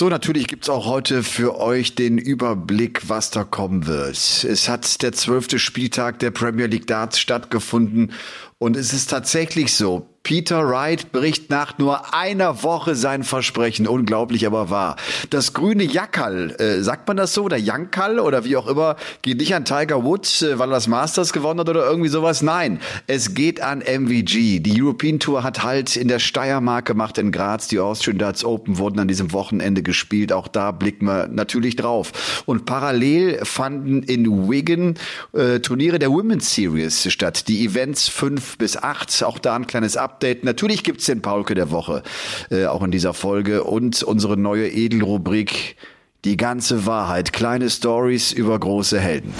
So, natürlich gibt's auch heute für euch den Überblick, was da kommen wird. Es hat der zwölfte Spieltag der Premier League Darts stattgefunden und es ist tatsächlich so, Peter Wright bricht nach nur einer Woche sein Versprechen. Unglaublich, aber wahr. Das grüne Jackerl, äh, sagt man das so, oder Jankal oder wie auch immer, geht nicht an Tiger Woods, äh, weil er das Masters gewonnen hat oder irgendwie sowas. Nein, es geht an MVG. Die European Tour hat halt in der Steiermark gemacht in Graz. Die Austrian Darts Open wurden an diesem Wochenende gespielt. Auch da blicken wir natürlich drauf. Und parallel fanden in Wigan äh, Turniere der Women's Series statt. Die Events fünf bis acht. Auch da ein kleines Update. Natürlich gibt's den Paulke der Woche, äh, auch in dieser Folge. Und unsere neue Edelrubrik, die ganze Wahrheit. Kleine Stories über große Helden.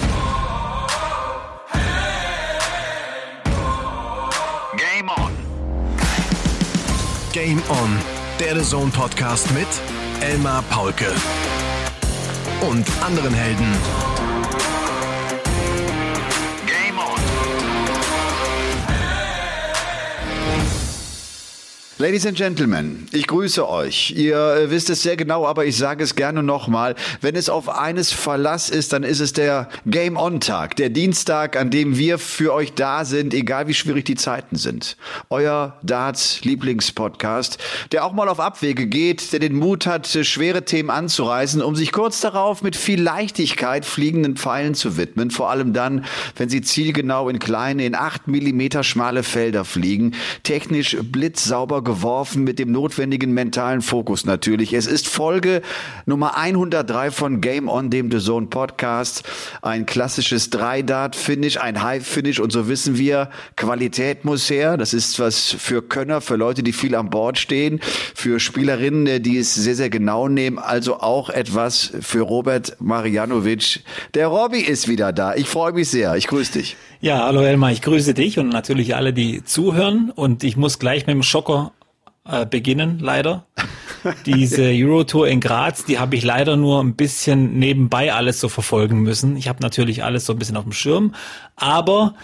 Game on. Game on. Der The Zone Podcast mit Elmar Paulke und anderen Helden. Ladies and Gentlemen, ich grüße euch. Ihr äh, wisst es sehr genau, aber ich sage es gerne nochmal. Wenn es auf eines Verlass ist, dann ist es der Game On Tag, der Dienstag, an dem wir für euch da sind, egal wie schwierig die Zeiten sind. Euer Darts Lieblingspodcast, der auch mal auf Abwege geht, der den Mut hat, schwere Themen anzureißen, um sich kurz darauf mit viel Leichtigkeit fliegenden Pfeilen zu widmen. Vor allem dann, wenn sie zielgenau in kleine, in acht Millimeter schmale Felder fliegen, technisch blitzsauber geworfen mit dem notwendigen mentalen Fokus natürlich. Es ist Folge Nummer 103 von Game On, dem The Zone Podcast. Ein klassisches Drei-Dart-Finish, ein High-Finish und so wissen wir, Qualität muss her. Das ist was für Könner, für Leute, die viel an Bord stehen, für Spielerinnen, die es sehr, sehr genau nehmen. Also auch etwas für Robert Marianovic. Der Robby ist wieder da. Ich freue mich sehr. Ich grüße dich. Ja, hallo Elmar, ich grüße dich und natürlich alle, die zuhören. Und ich muss gleich mit dem Schocker äh, beginnen, leider. Diese Eurotour in Graz, die habe ich leider nur ein bisschen nebenbei alles so verfolgen müssen. Ich habe natürlich alles so ein bisschen auf dem Schirm, aber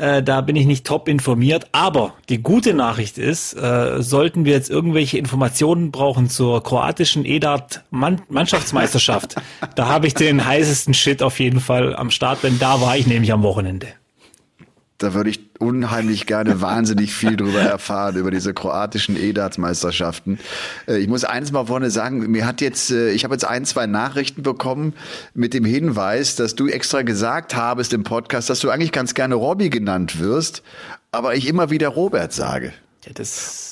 äh, da bin ich nicht top informiert. Aber die gute Nachricht ist, äh, sollten wir jetzt irgendwelche Informationen brauchen zur kroatischen EDAT-Mannschaftsmeisterschaft, da habe ich den heißesten Shit auf jeden Fall am Start, denn da war ich nämlich am Wochenende. Da würde ich unheimlich gerne wahnsinnig viel drüber erfahren, über diese kroatischen EDAT-Meisterschaften. Äh, ich muss eins mal vorne sagen, mir hat jetzt, äh, ich habe jetzt ein, zwei Nachrichten bekommen mit dem Hinweis, dass du extra gesagt habest im Podcast, dass du eigentlich ganz gerne Robbie genannt wirst, aber ich immer wieder Robert sage. Ja, das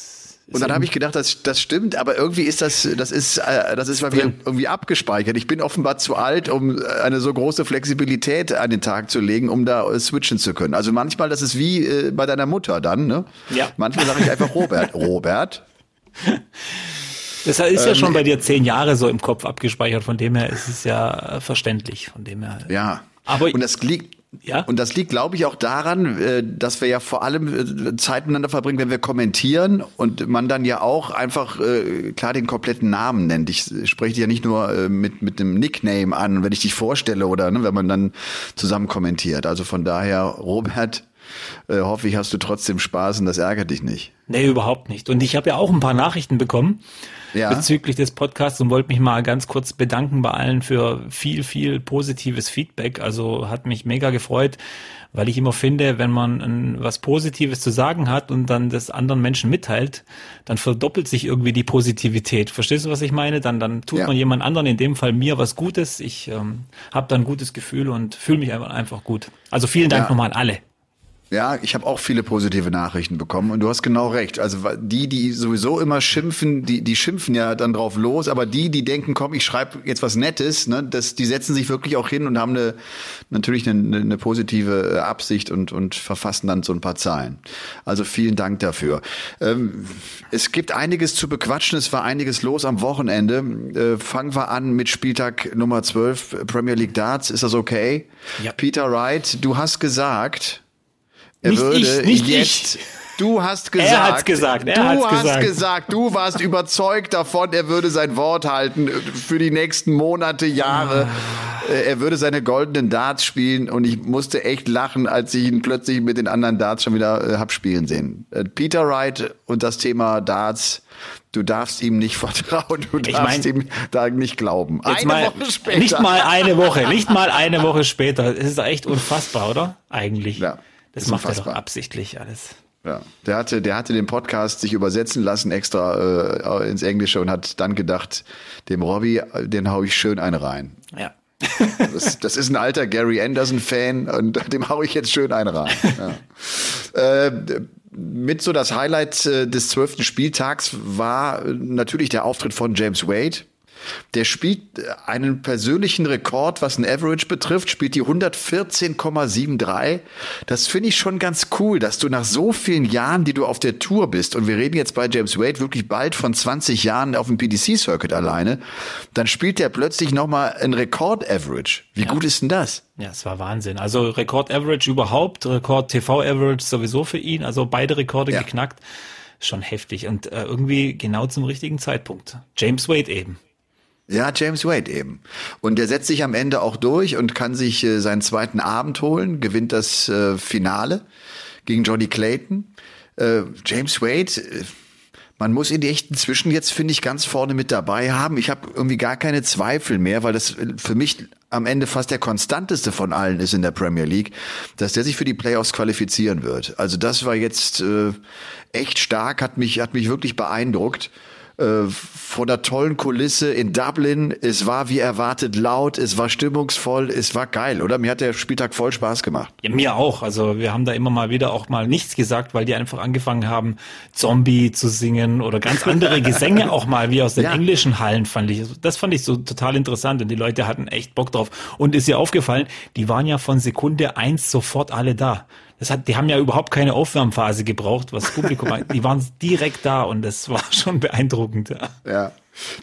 und dann habe ich gedacht, das, das stimmt, aber irgendwie ist das, das ist, äh, das ist bei mir irgendwie abgespeichert. Ich bin offenbar zu alt, um eine so große Flexibilität an den Tag zu legen, um da äh, switchen zu können. Also manchmal, das ist wie äh, bei deiner Mutter dann, ne? Ja. Manchmal sage ich einfach Robert. Robert. Das ist ja ähm, schon bei dir zehn Jahre so im Kopf abgespeichert, von dem her ist es ja äh, verständlich, von dem her. Ja. Aber und das liegt, ja. Und das liegt, glaube ich, auch daran, äh, dass wir ja vor allem äh, Zeit miteinander verbringen, wenn wir kommentieren und man dann ja auch einfach äh, klar den kompletten Namen nennt. Ich spreche dich ja nicht nur mit, mit dem Nickname an, wenn ich dich vorstelle oder ne, wenn man dann zusammen kommentiert. Also von daher, Robert, äh, hoffe ich, hast du trotzdem Spaß und das ärgert dich nicht. Nee, überhaupt nicht. Und ich habe ja auch ein paar Nachrichten bekommen ja. bezüglich des Podcasts und wollte mich mal ganz kurz bedanken bei allen für viel, viel positives Feedback. Also hat mich mega gefreut, weil ich immer finde, wenn man ein, was Positives zu sagen hat und dann das anderen Menschen mitteilt, dann verdoppelt sich irgendwie die Positivität. Verstehst du, was ich meine? Dann, dann tut ja. man jemand anderen, in dem Fall mir, was Gutes. Ich ähm, habe dann ein gutes Gefühl und fühle mich einfach, einfach gut. Also vielen Dank ja. nochmal an alle. Ja, ich habe auch viele positive Nachrichten bekommen und du hast genau recht. Also die, die sowieso immer schimpfen, die, die schimpfen ja dann drauf los, aber die, die denken, komm, ich schreibe jetzt was Nettes, ne, das, die setzen sich wirklich auch hin und haben eine, natürlich eine, eine positive äh, Absicht und, und verfassen dann so ein paar Zahlen. Also vielen Dank dafür. Ähm, es gibt einiges zu bequatschen, es war einiges los am Wochenende. Äh, fangen wir an mit Spieltag Nummer 12, Premier League Darts. Ist das okay? Ja. Peter Wright, du hast gesagt, er nicht würde ich, nicht jetzt. Ich. Du hast gesagt. Er hat's gesagt. Er du hat's hast gesagt. gesagt. Du warst überzeugt davon, er würde sein Wort halten für die nächsten Monate, Jahre. Ah. Äh, Er würde seine goldenen Darts spielen und ich musste echt lachen, als ich ihn plötzlich mit den anderen Darts schon wieder äh, hab spielen sehen. Äh, Peter Wright und das Thema Darts. Du darfst ihm nicht vertrauen, du Ich darfst mein- ihm da nicht glauben. Eine mal, Woche später. Nicht mal eine Woche, nicht mal eine Woche später. Das ist echt unfassbar, oder? Eigentlich. Ja, das ist macht er unfassbar. doch absichtlich alles. Ja, der hatte, der hatte den Podcast sich übersetzen lassen extra äh, ins Englische und hat dann gedacht, dem Robbie, den hau ich schön eine rein. Ja. Das, das ist ein alter Gary Anderson-Fan und dem hau ich jetzt schön eine rein. Ja. Äh, mit so das Highlight äh, des zwölften Spieltags war äh, natürlich der Auftritt von James Wade. Der spielt äh, einen persönlichen Rekord, was ein Average betrifft, spielt die 114,73. Das finde ich schon ganz cool, dass du nach so vielen Jahren, die du auf der Tour bist, und wir reden jetzt bei James Wade wirklich bald von 20 Jahren auf dem PDC-Circuit alleine, dann spielt der plötzlich nochmal ein Rekord-Average. Wie gut ist denn das? Ja, es war Wahnsinn. Also Rekord-Average überhaupt, Rekord-TV-Average sowieso für ihn. Also beide Rekorde Ja. geknackt. Schon heftig und äh, irgendwie genau zum richtigen Zeitpunkt. James Wade eben. Ja, James Wade eben. Und der setzt sich am Ende auch durch und kann sich äh, seinen zweiten Abend holen, gewinnt das äh, Finale gegen Johnny Clayton. Äh, James Wade, äh, man muss ihn echt inzwischen jetzt, finde ich, ganz vorne mit dabei haben. Ich habe irgendwie gar keine Zweifel mehr, weil das äh, für mich am Ende fast der konstanteste von allen ist in der Premier League, dass der sich für die Playoffs qualifizieren wird. Also das war jetzt äh, echt stark, hat mich, hat mich wirklich beeindruckt äh, von der tollen Kulisse in Dublin. Es war wie erwartet laut, es war stimmungsvoll, es war geil, oder? Mir hat der Spieltag voll Spaß gemacht. Ja, mir auch. Also wir haben da immer mal wieder auch mal nichts gesagt, weil die einfach angefangen haben, Zombie zu singen oder ganz andere Gesänge auch mal, wie aus den Ja. englischen Hallen, fand ich. Das fand ich so total interessant und die Leute hatten echt Bock drauf. Und ist dir aufgefallen, die waren ja von Sekunde eins sofort alle da. Das hat, die haben ja überhaupt keine Aufwärmphase gebraucht, was Publikum. Die waren direkt da und das war schon beeindruckend. Ja. Ja.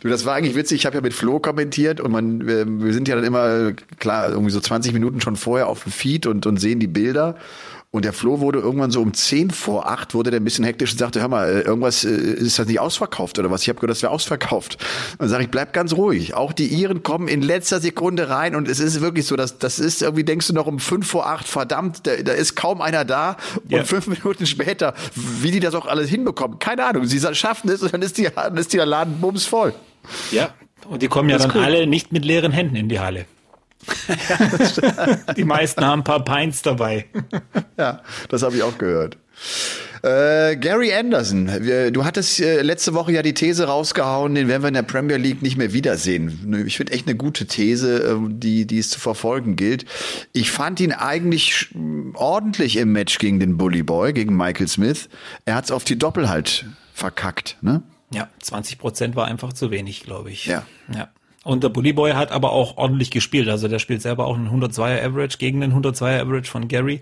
Du, das war eigentlich witzig. Ich habe ja mit Flo kommentiert und man, wir, wir sind ja dann immer, klar, irgendwie so 20 Minuten schon vorher auf dem Feed und, und sehen die Bilder. Und der Flo wurde irgendwann so um 10 vor 8 wurde der ein bisschen hektisch und sagte, hör mal, äh, irgendwas äh, ist das nicht ausverkauft oder was? Ich habe gehört, das wäre ausverkauft. Und dann sage ich, bleib ganz ruhig. Auch die Iren kommen in letzter Sekunde rein und es ist wirklich so, dass das ist irgendwie, denkst du noch um 5 vor 8, verdammt, da, da ist kaum einer da. Und Ja. fünf Minuten später, wie die das auch alles hinbekommen, keine Ahnung. Sie schaffen es und dann ist, die, dann ist der Laden bums voll. ja. Und die kommen ja dann cool. alle nicht mit leeren Händen in die Halle. die meisten haben ein paar Pints dabei. Ja, das habe ich auch gehört. Äh, Gary Anderson, du hattest äh, letzte Woche ja die These rausgehauen, den werden wir in der Premier League nicht mehr wiedersehen. Ne, Ich finde echt eine gute These, äh, die, die es zu verfolgen gilt. Ich fand ihn eigentlich ordentlich im Match gegen den Bully Boy, gegen Michael Smith. Er hat es auf die Doppel halt verkackt, ne? Ja, 20 Prozent war einfach zu wenig, glaube ich. Ja. ja. Und der Bully Boy hat aber auch ordentlich gespielt. Also der spielt selber auch einen 102er Average gegen den 102er Average von Gary.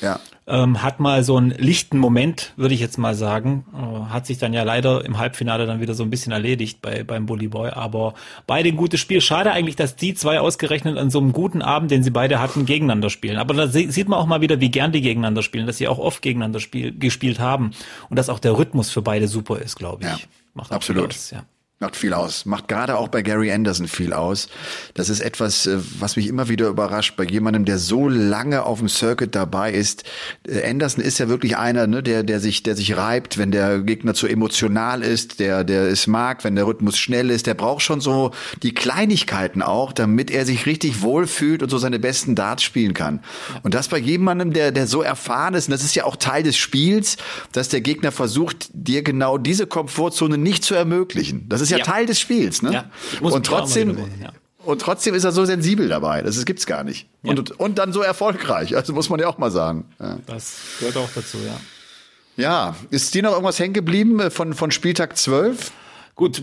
Ja. Ähm, hat mal so einen lichten Moment, würde ich jetzt mal sagen. Äh, hat sich dann ja leider im Halbfinale dann wieder so ein bisschen erledigt bei, beim Bully Boy. Aber beide ein gutes Spiel. Schade eigentlich, dass die zwei ausgerechnet an so einem guten Abend, den sie beide hatten, gegeneinander spielen. Aber da sieht man auch mal wieder, wie gern die gegeneinander spielen, dass sie auch oft gegeneinander spiel gespielt haben. Und dass auch der Rhythmus für beide super ist, glaube ich. Ja, Macht absolut. aus, ja. Macht viel aus. Macht gerade auch bei Gary Anderson viel aus. Das ist etwas, äh, was mich immer wieder überrascht bei jemandem, der so lange auf dem Circuit dabei ist. Äh, Anderson ist ja wirklich einer, ne, der, der sich, der sich reibt, wenn der Gegner zu emotional ist, der, der es mag, wenn der Rhythmus schnell ist. Der braucht schon so die Kleinigkeiten auch, damit er sich richtig wohlfühlt und so seine besten Darts spielen kann. Und das bei jemandem, der, der so erfahren ist, und das ist ja auch Teil des Spiels, dass der Gegner versucht, dir genau diese Komfortzone nicht zu ermöglichen. Das ist ja, Ja. Teil des Spiels, ne? Ja, und trotzdem, ja. und trotzdem ist er so sensibel dabei. Das ist, gibt's gar nicht. Und, und dann so erfolgreich. Also muss man ja auch mal sagen. Ja. Das gehört auch dazu, ja. ja. Ist dir noch irgendwas hängen geblieben äh, von, von Spieltag 12? Gut,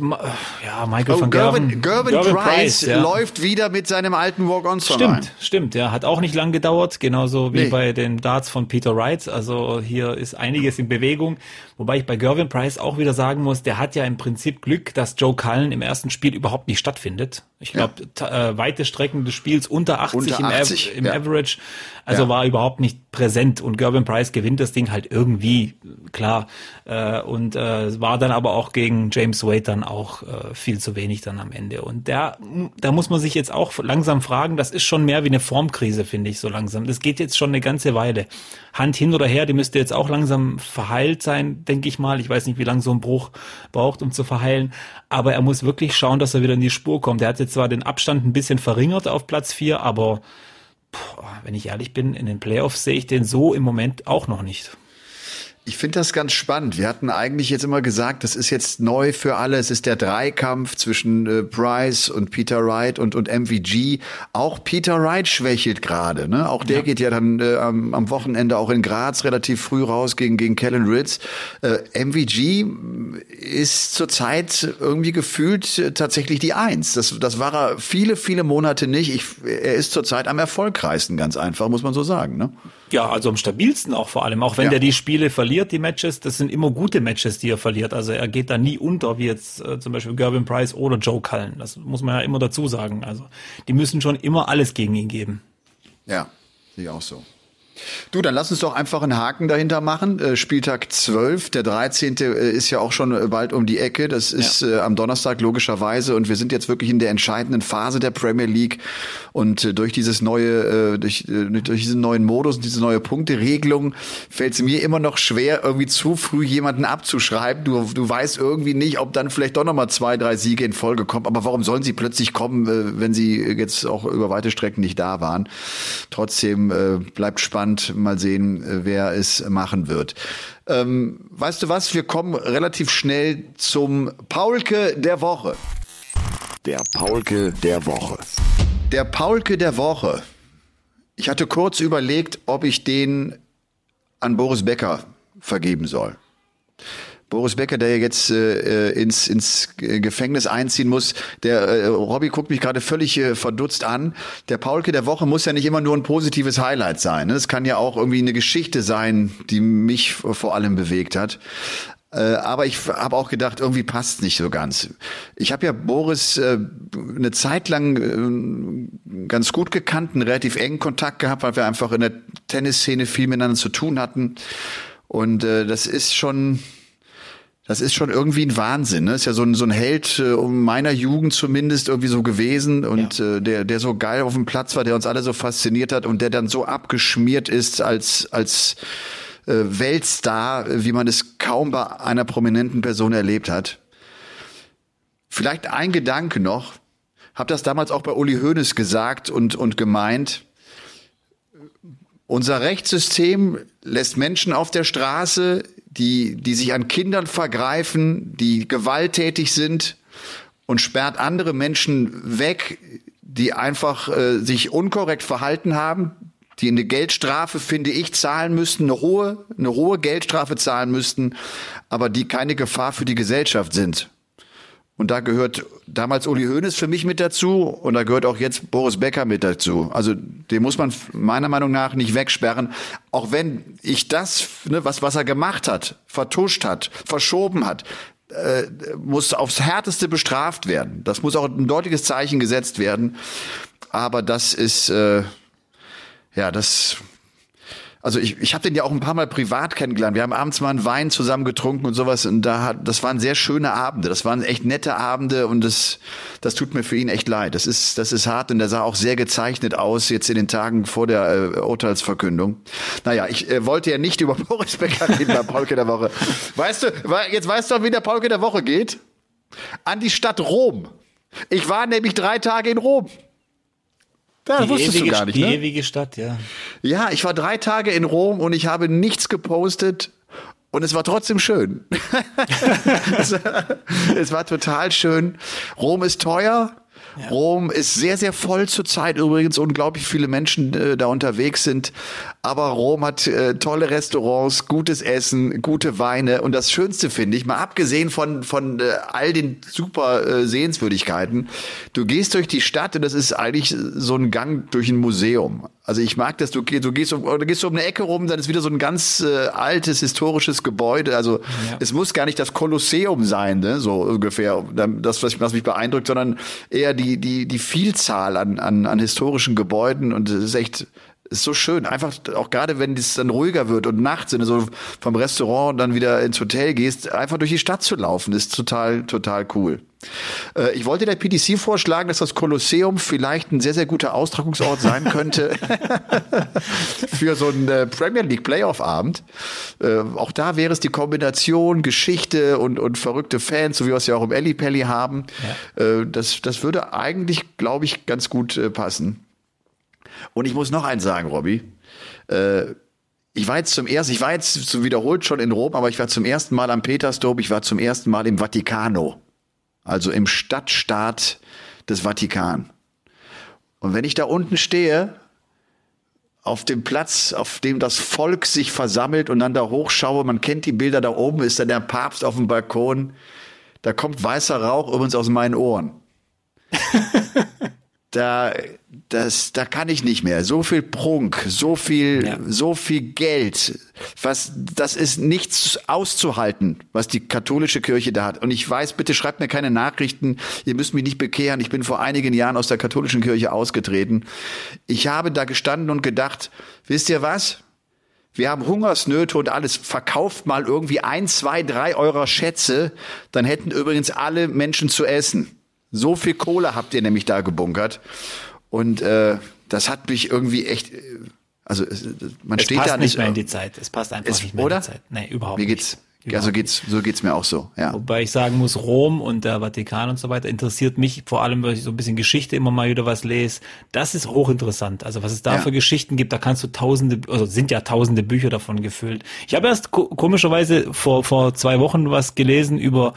ja, Michael oh, van Gerven. Gervin, Gervin Price, Price ja. läuft wieder mit seinem alten Walk-On-Song Stimmt, ein. stimmt. Ja, hat auch nicht lang gedauert, genauso wie nee. bei den Darts von Peter Wright. Also hier ist einiges in Bewegung. Wobei ich bei Gervin Price auch wieder sagen muss, der hat ja im Prinzip Glück, dass Joe Cullen im ersten Spiel überhaupt nicht stattfindet. Ich glaube, ja. äh, weite Strecken des Spiels unter 80, unter 80 im, im ja. Average. Also ja. war überhaupt nicht präsent und Gervin Price gewinnt das Ding halt irgendwie, klar. Äh, und äh, war dann aber auch gegen James Wade dann auch äh, viel zu wenig dann am Ende. Und da, da muss man sich jetzt auch langsam fragen, das ist schon mehr wie eine Formkrise, finde ich, so langsam. Das geht jetzt schon eine ganze Weile. Hand hin oder her, die müsste jetzt auch langsam verheilt sein, denke ich mal. Ich weiß nicht, wie lange so ein Bruch braucht, um zu verheilen. Aber er muss wirklich schauen, dass er wieder in die Spur kommt. Er hat jetzt zwar den Abstand ein bisschen verringert auf Platz vier, aber Puh, wenn ich ehrlich bin, in den Playoffs sehe ich den so im Moment auch noch nicht. Ich finde das ganz spannend. Wir hatten eigentlich jetzt immer gesagt, das ist jetzt neu für alle. Es ist der Dreikampf zwischen äh, Price und Peter Wright und, und MVG. Auch Peter Wright schwächelt gerade. Ne? Auch der ja. geht ja dann äh, am, am Wochenende auch in Graz relativ früh raus gegen, gegen Kellen Ritz. Äh, MVG ist zurzeit irgendwie gefühlt äh, tatsächlich die Eins. Das, das war er viele, viele Monate nicht. Ich, er ist zurzeit am erfolgreichsten, ganz einfach, muss man so sagen. Ne? Ja, also am stabilsten auch vor allem. Auch wenn ja. der die Spiele verliert, die Matches, das sind immer gute Matches, die er verliert. Also er geht da nie unter, wie jetzt äh, zum Beispiel Gervin Price oder Joe Cullen. Das muss man ja immer dazu sagen. Also die müssen schon immer alles gegen ihn geben. Ja, sehe ich auch so. Du, dann lass uns doch einfach einen Haken dahinter machen. Äh, Spieltag 12, der 13. Äh, ist ja auch schon äh, bald um die Ecke. Das ist ja. am Donnerstag logischerweise und wir sind jetzt wirklich in der entscheidenden Phase der Premier League und durch dieses neue, durch, durch diesen neuen Modus und diese neue Punkteregelung fällt es mir immer noch schwer, irgendwie zu früh jemanden abzuschreiben. Du, du weißt irgendwie nicht, ob dann vielleicht doch nochmal zwei, drei Siege in Folge kommen. Aber warum sollen sie plötzlich kommen, wenn sie jetzt auch über weite Strecken nicht da waren? Trotzdem bleibt spannend gespannt, mal sehen, äh, wer es machen wird. Ähm, weißt du was? Wir kommen relativ schnell zum Paulke der Woche. Der Paulke der Woche. Der Paulke der Woche. Ich hatte kurz überlegt, ob ich den an Boris Becker vergeben soll. Boris Becker, der jetzt äh, ins, ins Gefängnis einziehen muss, der äh, Robby guckt mich gerade völlig äh, verdutzt an. Der Paulke der Woche muss ja nicht immer nur ein positives Highlight sein. Ne? Es kann ja auch irgendwie eine Geschichte sein, die mich vor allem bewegt hat. Äh, aber ich habe auch gedacht, irgendwie passt nicht so ganz. Ich habe ja Boris äh, eine Zeit lang äh, ganz gut gekannt, einen relativ engen Kontakt gehabt, weil wir einfach in der Tennisszene viel miteinander zu tun hatten. Und äh, das ist schon das ist schon irgendwie ein Wahnsinn. Ne? Ist ja so ein, so ein Held äh, um meiner Jugend zumindest irgendwie so gewesen und ja. äh, der, der so geil auf dem Platz war, der uns alle so fasziniert hat und der dann so abgeschmiert ist als, als äh, Weltstar, wie man es kaum bei einer prominenten Person erlebt hat. Vielleicht ein Gedanke noch. Hab das damals auch bei Uli Hoeneß gesagt und, und gemeint. Unser Rechtssystem lässt Menschen auf der Straße, die, die sich an Kindern vergreifen, die gewalttätig sind und sperrt andere Menschen weg, die einfach äh, sich unkorrekt verhalten haben, die eine Geldstrafe, finde ich, zahlen müssten, eine hohe, eine hohe Geldstrafe zahlen müssten, aber die keine Gefahr für die Gesellschaft sind. Und da gehört damals Uli Hoeneß für mich mit dazu und da gehört auch jetzt Boris Becker mit dazu. Also den muss man meiner Meinung nach nicht wegsperren, auch wenn ich das, ne, was, was er gemacht hat, vertuscht hat, verschoben hat, äh, muss aufs härteste bestraft werden. Das muss auch ein deutliches Zeichen gesetzt werden. Aber das ist, äh, ja, das also ich, ich habe den ja auch ein paar Mal privat kennengelernt. Wir haben abends mal einen Wein zusammen getrunken und sowas. Und da hat, das waren sehr schöne Abende. Das waren echt nette Abende und das, das tut mir für ihn echt leid. Das ist, das ist hart und der sah auch sehr gezeichnet aus jetzt in den Tagen vor der äh, Urteilsverkündung. Naja, ich äh, wollte ja nicht über Boris Becker reden bei Paulke der Woche. Weißt du, jetzt weißt du, wie der Paulke der Woche geht? An die Stadt Rom. Ich war nämlich drei Tage in Rom. Ja, das die wusstest ewige, du gar nicht, Die ne? ewige Stadt, ja. Ja, ich war drei Tage in Rom und ich habe nichts gepostet und es war trotzdem schön. es, es war total schön. Rom ist teuer. Ja. Rom ist sehr, sehr voll zurzeit übrigens. Unglaublich viele Menschen äh, da unterwegs sind. Aber Rom hat äh, tolle Restaurants, gutes Essen, gute Weine und das Schönste finde ich, mal abgesehen von, von äh, all den super äh, Sehenswürdigkeiten, du gehst durch die Stadt und das ist eigentlich so ein Gang durch ein Museum. Also ich mag das, du, du gehst um, du gehst um eine Ecke rum, dann ist wieder so ein ganz äh, altes historisches Gebäude. Also ja. es muss gar nicht das Kolosseum sein, ne? so ungefähr, das was, was mich beeindruckt, sondern eher die die die Vielzahl an an, an historischen Gebäuden und es ist echt ist so schön. Einfach auch gerade wenn es dann ruhiger wird und nachts, du so vom Restaurant dann wieder ins Hotel gehst, einfach durch die Stadt zu laufen, ist total, total cool. Äh, ich wollte der PDC vorschlagen, dass das Kolosseum vielleicht ein sehr, sehr guter Austragungsort sein könnte für so einen äh, Premier League Playoff-Abend. Äh, auch da wäre es die Kombination Geschichte und, und verrückte Fans, so wie wir es ja auch im Ellie Pelli haben. Ja. Das, das würde eigentlich, glaube ich, ganz gut passen. Und ich muss noch eins sagen, Robby. Äh, ich war jetzt zum ersten, ich war jetzt so wiederholt schon in Rom, aber ich war zum ersten Mal am Petersdom, ich war zum ersten Mal im Vatikano. Also im Stadtstaat des Vatikan. Und wenn ich da unten stehe, auf dem Platz, auf dem das Volk sich versammelt und dann da hochschaue, man kennt die Bilder da oben, ist dann der Papst auf dem Balkon, da kommt weißer Rauch übrigens aus meinen Ohren. da, das, da kann ich nicht mehr. So viel Prunk, so viel, ja. so viel Geld, was, das ist nichts auszuhalten, was die katholische Kirche da hat. Und ich weiß, bitte schreibt mir keine Nachrichten. Ihr müsst mich nicht bekehren. Ich bin vor einigen Jahren aus der katholischen Kirche ausgetreten. Ich habe da gestanden und gedacht, wisst ihr was? Wir haben Hungersnöte und alles. Verkauft mal irgendwie ein, zwei, drei eurer Schätze, dann hätten übrigens alle Menschen zu essen. So viel Kohle habt ihr nämlich da gebunkert. Und äh, das hat mich irgendwie echt. Äh, also man es steht passt da nicht mehr in die Zeit. Es passt einfach es, nicht mehr oder? in die Zeit. Nee, überhaupt Wie geht's? nicht. Also geht's, so geht's mir auch so, ja. Wobei ich sagen muss, Rom und der Vatikan und so weiter interessiert mich vor allem, weil ich so ein bisschen Geschichte immer mal wieder was lese. Das ist hochinteressant. Also was es da ja. für Geschichten gibt, da kannst du tausende, also sind ja tausende Bücher davon gefüllt. Ich habe erst komischerweise vor, vor zwei Wochen was gelesen über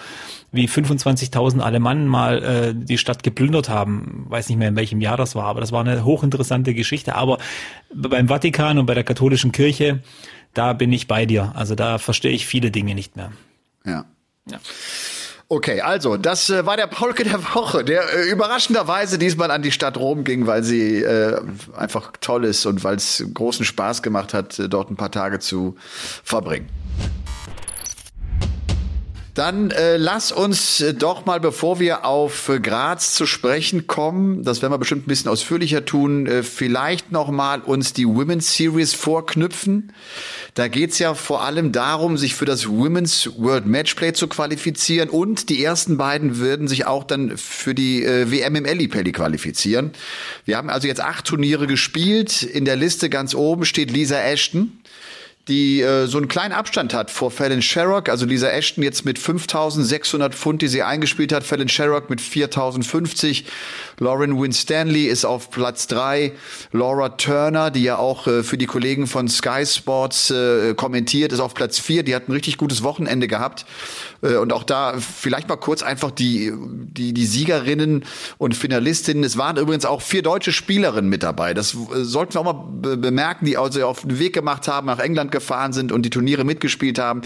wie 25.000 Alemannen mal äh, die Stadt geplündert haben. Weiß nicht mehr, in welchem Jahr das war, aber das war eine hochinteressante Geschichte. Aber beim Vatikan und bei der katholischen Kirche, da bin ich bei dir. Also da verstehe ich viele Dinge nicht mehr. Ja. ja. Okay, also das äh, war der Paulke der Woche, der äh, überraschenderweise diesmal an die Stadt Rom ging, weil sie äh, einfach toll ist und weil es großen Spaß gemacht hat, äh, dort ein paar Tage zu verbringen. Dann äh, lass uns äh, doch mal, bevor wir auf äh, Graz zu sprechen kommen, das werden wir bestimmt ein bisschen ausführlicher tun, äh, vielleicht noch mal uns die Women's Series vorknüpfen. Da geht's ja vor allem darum, sich für das Women's World Matchplay zu qualifizieren und die ersten beiden würden sich auch dann für die äh, WM im Ellipelli qualifizieren. Wir haben also jetzt acht Turniere gespielt. In der Liste ganz oben steht Lisa Ashton die äh, so einen kleinen Abstand hat vor Fallon Sherrock, also Lisa Ashton jetzt mit 5.600 Pfund, die sie eingespielt hat, Fallon Sherrock mit 4.050, Lauren Winstanley ist auf Platz drei, Laura Turner, die ja auch äh, für die Kollegen von Sky Sports äh, kommentiert, ist auf Platz vier, die hat ein richtig gutes Wochenende gehabt äh, und auch da vielleicht mal kurz einfach die, die, die Siegerinnen und Finalistinnen. Es waren übrigens auch vier deutsche Spielerinnen mit dabei. Das äh, sollten wir auch mal bemerken, die also auf den Weg gemacht haben, nach England gefahren sind und die Turniere mitgespielt haben.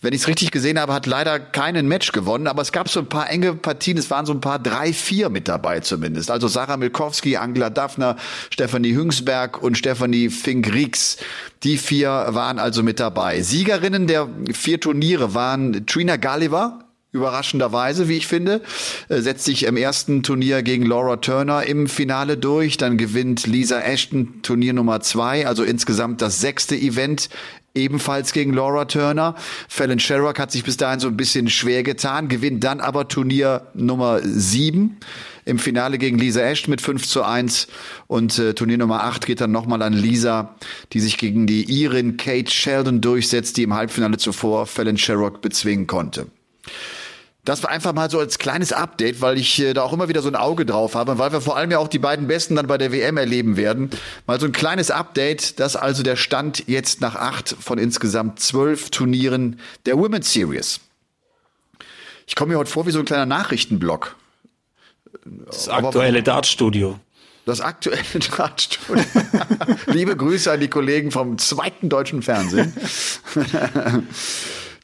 Wenn ich es richtig gesehen habe, hat leider keinen Match gewonnen, aber es gab so ein paar enge Partien. Es waren so ein paar drei, vier mit dabei zumindest. Also Sarah Milkowski, Angela Daphner, Stefanie Hüngsberg und Stefanie Fink-Riegs. Die vier waren also mit dabei. Siegerinnen der vier Turniere waren Trina Gulliver, überraschenderweise, wie ich finde, äh, setzt sich im ersten Turnier gegen Laura Turner im Finale durch. Dann gewinnt Lisa Ashton Turnier Nummer zwei, also insgesamt das sechste Event ebenfalls gegen Laura Turner. Fallon Sherrock hat sich bis dahin so ein bisschen schwer getan, gewinnt dann aber Turnier Nummer sieben im Finale gegen Lisa Ashton mit 5 zu 1 und äh, Turnier Nummer 8 geht dann nochmal an Lisa, die sich gegen die Irin Kate Sheldon durchsetzt, die im Halbfinale zuvor Fallon Sherrock bezwingen konnte. Das war einfach mal so als kleines Update, weil ich äh, da auch immer wieder so ein Auge drauf habe, weil wir vor allem ja auch die beiden Besten dann bei der WM erleben werden. Mal so ein kleines Update, das also der Stand jetzt nach acht von insgesamt zwölf Turnieren der Women's Series. Ich komme mir heute vor wie so ein kleiner Nachrichtenblock. Das aktuelle Dartstudio. Das aktuelle Drahtstudio. Liebe Grüße an die Kollegen vom zweiten deutschen Fernsehen.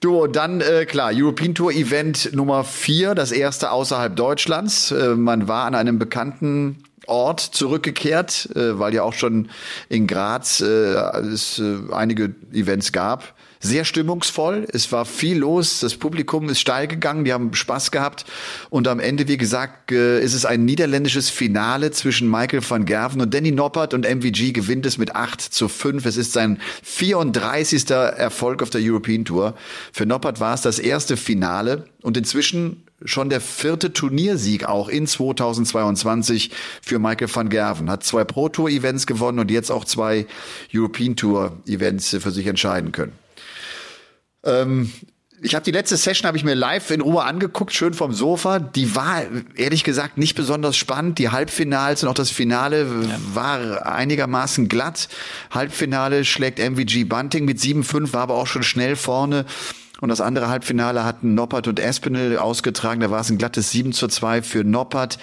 Du, dann, äh, klar, European Tour Event Nummer vier, das erste außerhalb Deutschlands. Äh, man war an einem bekannten Ort zurückgekehrt, äh, weil ja auch schon in Graz äh, es äh, einige Events gab sehr stimmungsvoll. Es war viel los. Das Publikum ist steil gegangen. Die haben Spaß gehabt. Und am Ende, wie gesagt, äh, ist es ein niederländisches Finale zwischen Michael van Gerven und Danny Noppert und MVG gewinnt es mit 8 zu 5. Es ist sein 34. Erfolg auf der European Tour. Für Noppert war es das erste Finale und inzwischen schon der vierte Turniersieg auch in 2022 für Michael van Gerven. Hat zwei Pro Tour Events gewonnen und jetzt auch zwei European Tour Events für sich entscheiden können. Ähm, ich habe die letzte Session habe ich mir live in Ruhe angeguckt, schön vom Sofa. Die war ehrlich gesagt nicht besonders spannend. Die Halbfinals und auch das Finale ja. war einigermaßen glatt. Halbfinale schlägt MVG Bunting mit 7-5, war aber auch schon schnell vorne. Und das andere Halbfinale hatten Noppert und Espinel ausgetragen. Da war es ein glattes 7 zu 2 für Noppert.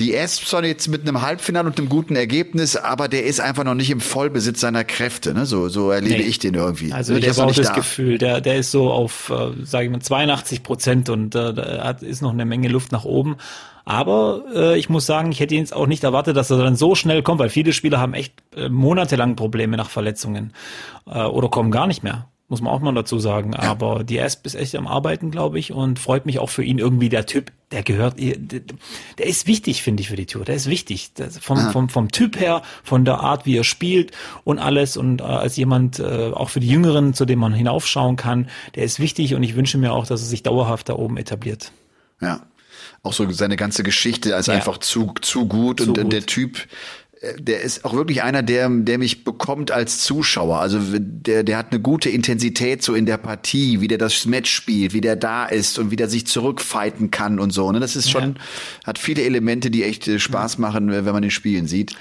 Die Espson jetzt mit einem Halbfinale und einem guten Ergebnis, aber der ist einfach noch nicht im Vollbesitz seiner Kräfte. Ne? So, so erlebe nee. ich den irgendwie. Also ich habe auch das da. Gefühl, der, der ist so auf, äh, sage ich mal, 82 Prozent und äh, da hat, ist noch eine Menge Luft nach oben. Aber äh, ich muss sagen, ich hätte jetzt auch nicht erwartet, dass er dann so schnell kommt, weil viele Spieler haben echt äh, monatelang Probleme nach Verletzungen äh, oder kommen gar nicht mehr muss man auch mal dazu sagen. Aber die Asp ist echt am Arbeiten, glaube ich, und freut mich auch für ihn irgendwie der Typ, der gehört, der ist wichtig, finde ich, für die Tour. Der ist wichtig. Vom, ja. vom, vom Typ her, von der Art, wie er spielt und alles. Und äh, als jemand, äh, auch für die Jüngeren, zu dem man hinaufschauen kann, der ist wichtig und ich wünsche mir auch, dass er sich dauerhaft da oben etabliert. Ja. Auch so seine ganze Geschichte ist ja. einfach zu, zu gut zu und gut. der Typ, der ist auch wirklich einer, der, der mich bekommt als Zuschauer. Also der, der hat eine gute Intensität so in der Partie, wie der das Match spielt, wie der da ist und wie der sich zurückfighten kann und so. Ne? Das ist schon, ja. hat viele Elemente, die echt äh, Spaß machen, wenn man den Spielen sieht.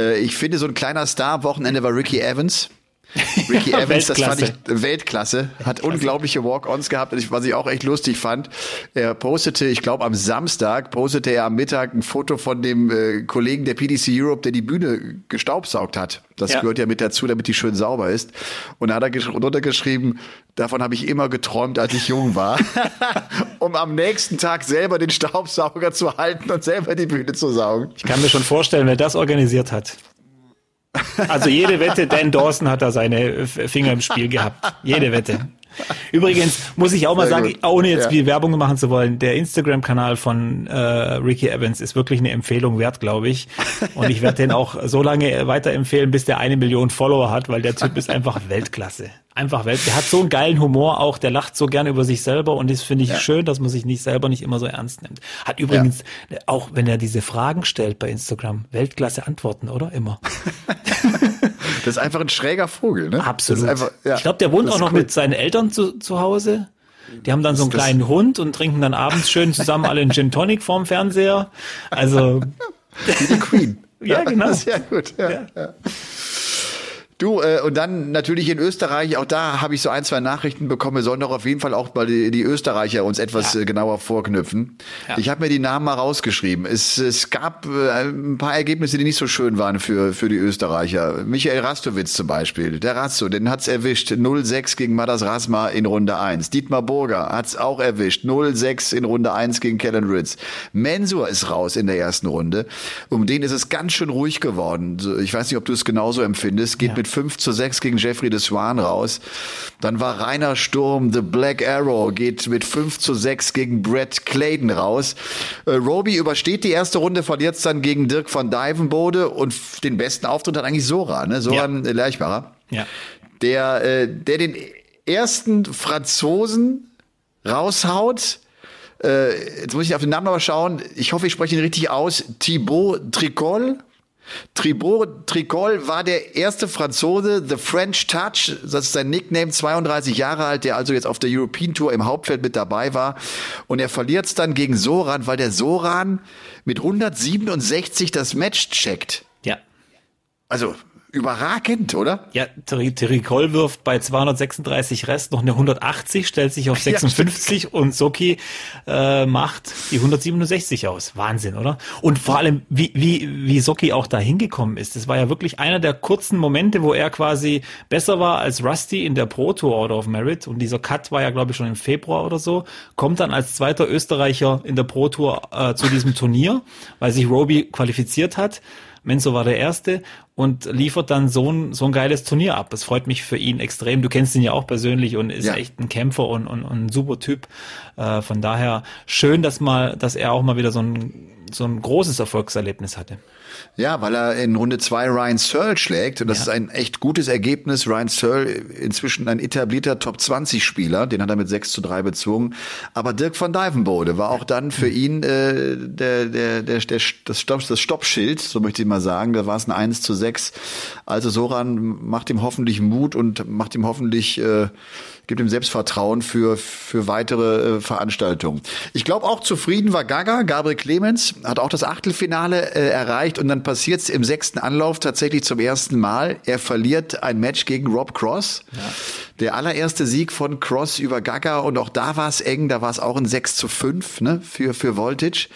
Äh, ich finde, so ein kleiner Star Wochenende war Ricky Evans. Ricky Evans, das fand ich Weltklasse, hat unglaubliche Walk-ons gehabt, was ich auch echt lustig fand. Er postete, ich glaube am Samstag, postete er am Mittag ein Foto von dem äh, Kollegen der PDC Europe, der die Bühne gestaubsaugt hat. Das ja. gehört ja mit dazu, damit die schön sauber ist. Und da hat er drunter geschrieben, davon habe ich immer geträumt, als ich jung war, um am nächsten Tag selber den Staubsauger zu halten und selber die Bühne zu saugen. Ich kann mir schon vorstellen, wer das organisiert hat. Also jede Wette, Dan Dawson hat da seine Finger im Spiel gehabt. Jede Wette. Übrigens muss ich auch mal Sehr sagen, gut. ohne jetzt ja. viel Werbung machen zu wollen, der Instagram-Kanal von äh, Ricky Evans ist wirklich eine Empfehlung wert, glaube ich. Und ich werde den auch so lange weiterempfehlen, bis der eine Million Follower hat, weil der Typ ist einfach Weltklasse einfach Welt. Der hat so einen geilen Humor auch, der lacht so gerne über sich selber und das finde ich ja. schön, dass man sich nicht selber nicht immer so ernst nimmt. Hat übrigens, ja. auch wenn er diese Fragen stellt bei Instagram, Weltklasse Antworten, oder? Immer. das ist einfach ein schräger Vogel, ne? Absolut. Einfach, ja. Ich glaube, der wohnt auch noch cool. mit seinen Eltern zu, zu Hause. Die haben dann so einen kleinen Hund und trinken dann abends schön zusammen alle einen Gin Tonic vorm Fernseher. Also. Wie die Queen. ja, genau. Sehr gut. Ja, ja. Du, äh, und dann natürlich in Österreich, auch da habe ich so ein, zwei Nachrichten bekommen. Wir sollen doch auf jeden Fall auch mal die, die Österreicher uns etwas ja. äh, genauer vorknüpfen. Ja. Ich habe mir die Namen mal rausgeschrieben. Es, es gab äh, ein paar Ergebnisse, die nicht so schön waren für, für die Österreicher. Michael Rastowitz zum Beispiel. Der Rasto, den hat's erwischt. 0-6 gegen Madas Rasma in Runde 1. Dietmar Burger hat's auch erwischt. 0-6 in Runde 1 gegen Kellen Ritz. Mensur ist raus in der ersten Runde. Um den ist es ganz schön ruhig geworden. Ich weiß nicht, ob du es genauso empfindest. Geht ja. mit mit 5 zu 6 gegen Jeffrey de Swan raus. Dann war Rainer Sturm, The Black Arrow, geht mit 5 zu 6 gegen Brett Clayton raus. Äh, Roby übersteht die erste Runde, verliert dann gegen Dirk von Dijvenbode und den besten Auftritt hat eigentlich Sora, ne? Soran ja. Lerchbacher. Ja. Der, äh, der den ersten Franzosen raushaut, äh, jetzt muss ich auf den Namen mal schauen. Ich hoffe, ich spreche ihn richtig aus. Thibaut Tricol. Tribord Tricol war der erste Franzose, The French Touch, das ist sein Nickname, 32 Jahre alt, der also jetzt auf der European Tour im Hauptfeld mit dabei war. Und er verliert es dann gegen Soran, weil der Soran mit 167 das Match checkt. Ja. Also überragend, oder? Ja, Terry, Terry Cole wirft bei 236 Rest noch eine 180, stellt sich auf 56 ja, und Soki äh, macht die 167 aus. Wahnsinn, oder? Und vor allem, wie, wie, wie Soki auch da hingekommen ist. Das war ja wirklich einer der kurzen Momente, wo er quasi besser war als Rusty in der Pro Tour Order of Merit. Und dieser Cut war ja, glaube ich, schon im Februar oder so. Kommt dann als zweiter Österreicher in der Pro Tour äh, zu diesem Turnier, weil sich Roby qualifiziert hat. Menzo war der Erste und liefert dann so ein, so ein geiles Turnier ab. Das freut mich für ihn extrem. Du kennst ihn ja auch persönlich und ist ja. echt ein Kämpfer und, und, und ein super Typ. Äh, von daher schön, dass mal, dass er auch mal wieder so ein, so ein großes Erfolgserlebnis hatte. Ja, weil er in Runde zwei Ryan Searle schlägt. Und das ja. ist ein echt gutes Ergebnis. Ryan Searle inzwischen ein etablierter Top 20 Spieler. Den hat er mit 6 zu 3 bezwungen. Aber Dirk van Dijvenbode war auch dann für ihn äh, der, der, der, der, das, Stopp, das Stoppschild, so möchte ich mal sagen. Da war es ein 1 zu 6. Also Soran macht ihm hoffentlich Mut und macht ihm hoffentlich äh, gibt ihm Selbstvertrauen für, für weitere äh, Veranstaltungen. Ich glaube auch zufrieden war Gaga. Gabriel Clemens hat auch das Achtelfinale äh, erreicht und dann passiert es im sechsten Anlauf tatsächlich zum ersten Mal. Er verliert ein Match gegen Rob Cross. Ja. Der allererste Sieg von Cross über Gaga und auch da war es eng, da war es auch ein 6 zu 5 ne, für, für Voltage.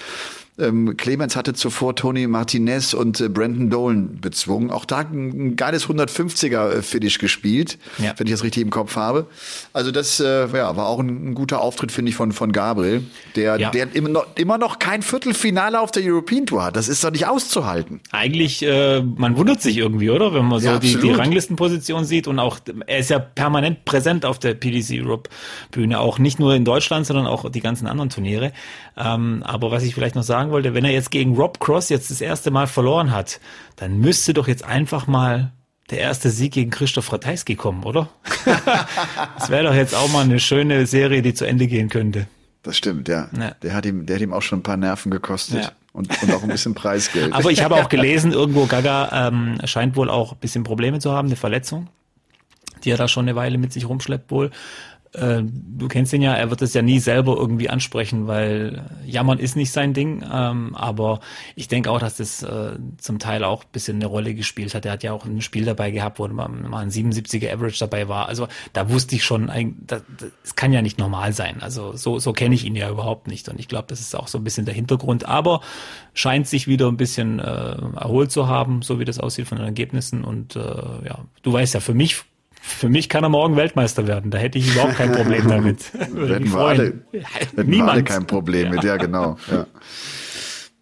Ähm, Clemens hatte zuvor Tony Martinez und äh, Brandon Dolan bezwungen. Auch da ein, geiles 150er äh, gespielt, ja. wenn ich das richtig im Kopf habe. Also das äh, ja, war auch ein, ein guter Auftritt, finde ich, von, von Gabriel, der, ja. der immer, noch, immer noch kein Viertelfinale auf der European Tour hat. Das ist doch nicht auszuhalten. Eigentlich, äh, man wundert sich irgendwie, oder? Wenn man so ja, die, die Ranglistenposition sieht und auch, er ist ja permanent präsent auf der PDC Europe Bühne, auch nicht nur in Deutschland, sondern auch die ganzen anderen Turniere. Ähm, aber was ich vielleicht noch sagen wollte, wenn er jetzt gegen Rob Cross jetzt das erste Mal verloren hat, dann müsste doch jetzt einfach mal der erste Sieg gegen Christoph Ratajski kommen, oder? das wäre doch jetzt auch mal eine schöne Serie, die zu Ende gehen könnte. Das stimmt, ja. ja. Der hat ihm, der hat ihm auch schon ein paar Nerven gekostet. Ja. Und, und auch ein bisschen Preisgeld. Aber ich habe auch gelesen, irgendwo Gaga ähm, scheint wohl auch ein bisschen Probleme zu haben, eine Verletzung, die er da schon eine Weile mit sich rumschleppt wohl. Äh, du kennst ihn ja, er wird es ja nie selber irgendwie ansprechen, weil Jammern ist nicht sein Ding. Ähm, aber ich denke auch, dass das äh, zum Teil auch ein bisschen eine Rolle gespielt hat. Er hat ja auch ein Spiel dabei gehabt, wo mal ein 77er Average dabei war. Also da wusste ich schon, das, das kann ja nicht normal sein. Also so, so kenne ich ihn ja überhaupt nicht. Und ich glaube, das ist auch so ein bisschen der Hintergrund. Aber scheint sich wieder ein bisschen äh, erholt zu haben, so wie das aussieht von den Ergebnissen. Und äh, ja, du weißt ja, für mich für mich kann er morgen Weltmeister werden. Da hätte ich überhaupt kein Problem damit. hätten wir alle, hätten wir alle kein Problem ja. mit, ja genau. Ja.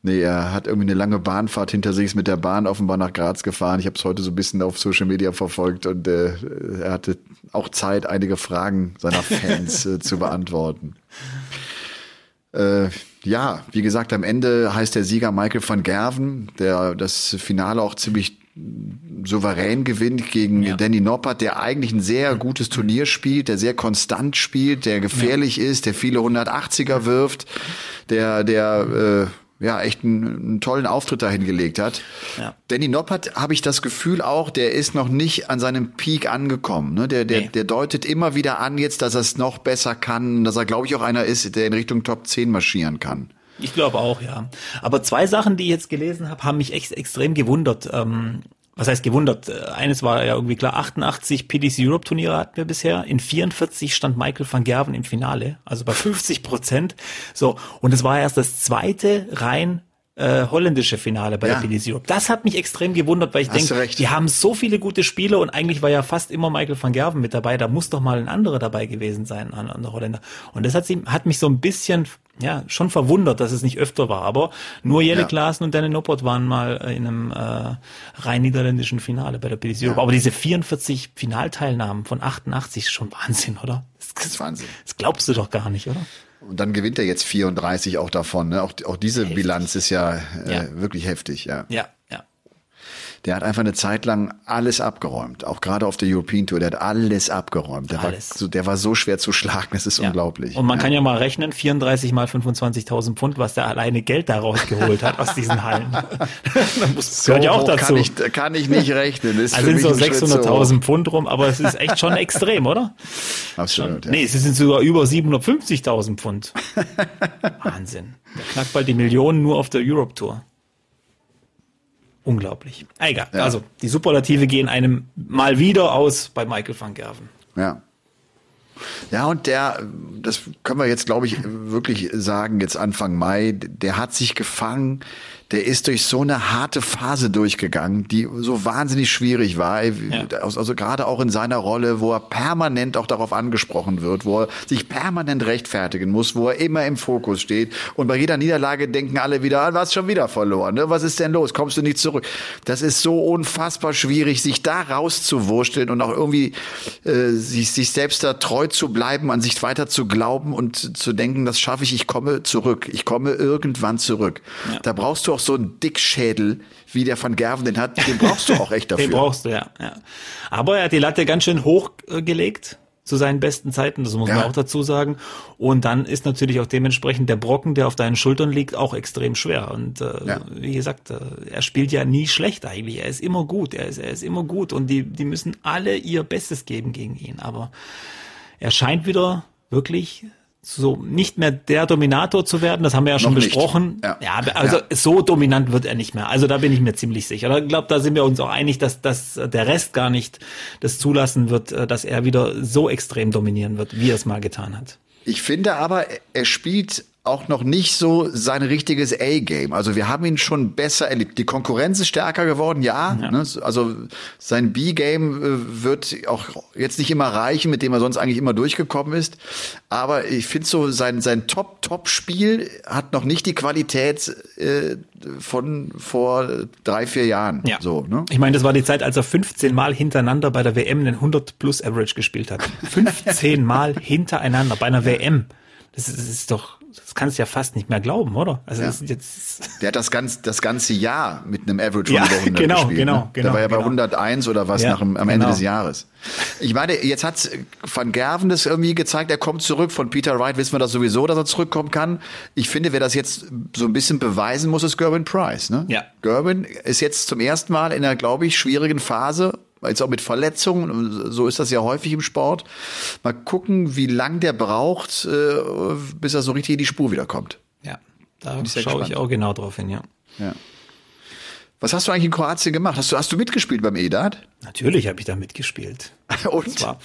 Nee, er hat irgendwie eine lange Bahnfahrt hinter sich, ist mit der Bahn offenbar nach Graz gefahren. Ich habe es heute so ein bisschen auf Social Media verfolgt und äh, er hatte auch Zeit, einige Fragen seiner Fans äh, zu beantworten. Äh, ja, wie gesagt, am Ende heißt der Sieger Michael van Gerven, der das Finale auch ziemlich souverän gewinnt gegen ja. Danny Noppert, der eigentlich ein sehr gutes Turnier spielt, der sehr konstant spielt, der gefährlich ja. ist, der viele 180er wirft, der, der äh, ja echt einen, einen tollen Auftritt dahin gelegt hat. Ja. Danny Noppert habe ich das Gefühl auch, der ist noch nicht an seinem Peak angekommen. Ne? Der, der, nee. der deutet immer wieder an jetzt, dass er es noch besser kann, dass er, glaube ich, auch einer ist, der in Richtung Top 10 marschieren kann. Ich glaube auch, ja. Aber zwei Sachen, die ich jetzt gelesen habe, haben mich echt extrem gewundert. Ähm, was heißt gewundert? Äh, eines war ja irgendwie klar, 88 PDC Europe Turniere hatten wir bisher. In 44 stand Michael van Gerven im Finale, also bei 50 Prozent. So. Und es war erst das zweite rein äh, holländische Finale bei ja. der PDC Europe. Das hat mich extrem gewundert, weil ich denke, die haben so viele gute Spieler und eigentlich war ja fast immer Michael van Gerven mit dabei. Da muss doch mal ein anderer dabei gewesen sein, an, an der Holländer. Und das hat, sie, hat mich so ein bisschen ja, schon verwundert, dass es nicht öfter war. Aber nur Jelle ja. Klaassen und Danny Noppert waren mal in einem äh, rein niederländischen Finale bei der PDC Europe. Ja. Aber diese 44 Finalteilnahmen von 88 ist schon Wahnsinn, oder? Das, das ist Wahnsinn. Das glaubst du doch gar nicht, oder? Und dann gewinnt er jetzt 34 auch davon. Ne? Auch, auch diese heftig. Bilanz ist ja, äh, ja, wirklich heftig. Ja. ja, der hat einfach eine Zeit lang alles abgeräumt. Auch gerade auf der European Tour, der hat alles abgeräumt. Der, alles. War, so, der war so schwer zu schlagen, das ist ja. unglaublich. Und man ja. kann ja mal rechnen, 34 mal 25.000 Pfund, was der alleine Geld daraus geholt hat aus diesen Hallen. das so gehört ja auch dazu. Kann ich, kann ich nicht rechnen. Ist also sind so 600.000 Pfund rum, aber es ist echt schon extrem, oder? Absolut. Schon. Nee, es sind sogar über 750.000 Pfund. Wahnsinn. Der knackt bald die Millionen nur auf der Europe Tour. Unglaublich. Egal. Ja. Also die Superlative gehen einem mal wieder aus bei Michael van Gerven. Ja. Ja, und der, das können wir jetzt, glaube ich, wirklich sagen, jetzt Anfang Mai, der hat sich gefangen, der ist durch so eine harte Phase durchgegangen, die so wahnsinnig schwierig war. Ja. Also gerade auch in seiner Rolle, wo er permanent auch darauf angesprochen wird, wo er sich permanent rechtfertigen muss, wo er immer im Fokus steht. Und bei jeder Niederlage denken alle wieder, ah, hast schon wieder verloren. Ne? Was ist denn los? Kommst du nicht zurück? Das ist so unfassbar schwierig, sich da rauszuwursteln und auch irgendwie äh, sich, sich selbst da treu zu bleiben, an sich weiter zu glauben und zu denken, das schaffe ich, ich komme zurück. Ich komme irgendwann zurück. Ja. Da brauchst du auch so einen Dickschädel, wie der von Gerven den hat, den brauchst du auch echt dafür. den brauchst du, ja, ja. Aber er hat die Latte ganz schön hoch äh, gelegt zu seinen besten Zeiten, das muss ja. man auch dazu sagen. Und dann ist natürlich auch dementsprechend der Brocken, der auf deinen Schultern liegt, auch extrem schwer. Und äh, ja. wie gesagt, äh, er spielt ja nie schlecht eigentlich. Er ist immer gut, er ist, er ist immer gut und die, die müssen alle ihr Bestes geben gegen ihn. Aber er scheint wieder wirklich so nicht mehr der Dominator zu werden, das haben wir ja schon Noch besprochen. Ja. ja. also ja. so dominant wird er nicht mehr. Also da bin ich mir ziemlich sicher. Ich glaube, da sind wir uns auch einig, dass, dass der Rest gar nicht das zulassen wird, äh, dass er wieder so extrem dominieren wird, wie er es mal getan hat. Ich finde aber, er spielt auch noch nicht so sein richtiges A-Game. Also wir haben ihn schon besser erlebt. Die Konkurrenz ist stärker geworden, ja. ja. Ne? Also sein B-Game äh, wird auch jetzt nicht immer reichen, mit dem er sonst eigentlich immer durchgekommen ist. Aber ich finde so, sein, sein Top-Top-Spiel hat noch nicht die Qualität äh, von vor drei, vier Jahren. Ja. So, ne? Ich meine, das war die Zeit, als er 15 Mal hintereinander bei der WM einen 100 plus Average gespielt hat. 15 Mal hintereinander bei einer WM. Das ist, das ist doch das kannst du ja fast nicht mehr glauben, oder? Also ja. jetzt der hat das ganze, das ganze Jahr mit einem Average ja, von über 100 genau, gespielt. Genau, ne? genau. Der war ja genau. bei 101 oder was ja, nach dem, am Ende genau. des Jahres. Ich meine, jetzt hat Van Gerven das irgendwie gezeigt, er kommt zurück. Von Peter Wright wissen wir das sowieso, dass er zurückkommen kann. Ich finde, wer das jetzt so ein bisschen beweisen muss, ist Gerwin Price. Ne? Ja. Gerwin ist jetzt zum ersten Mal in einer, glaube ich, schwierigen Phase jetzt auch mit Verletzungen, so ist das ja häufig im Sport. Mal gucken, wie lang der braucht, äh, bis er so richtig in die Spur wiederkommt. Ja, da schaue ich auch genau drauf hin, ja. Ja. Was hast du eigentlich in Kroatien gemacht? Hast du, hast du mitgespielt beim EDAT? Natürlich habe ich da mitgespielt. Und? War,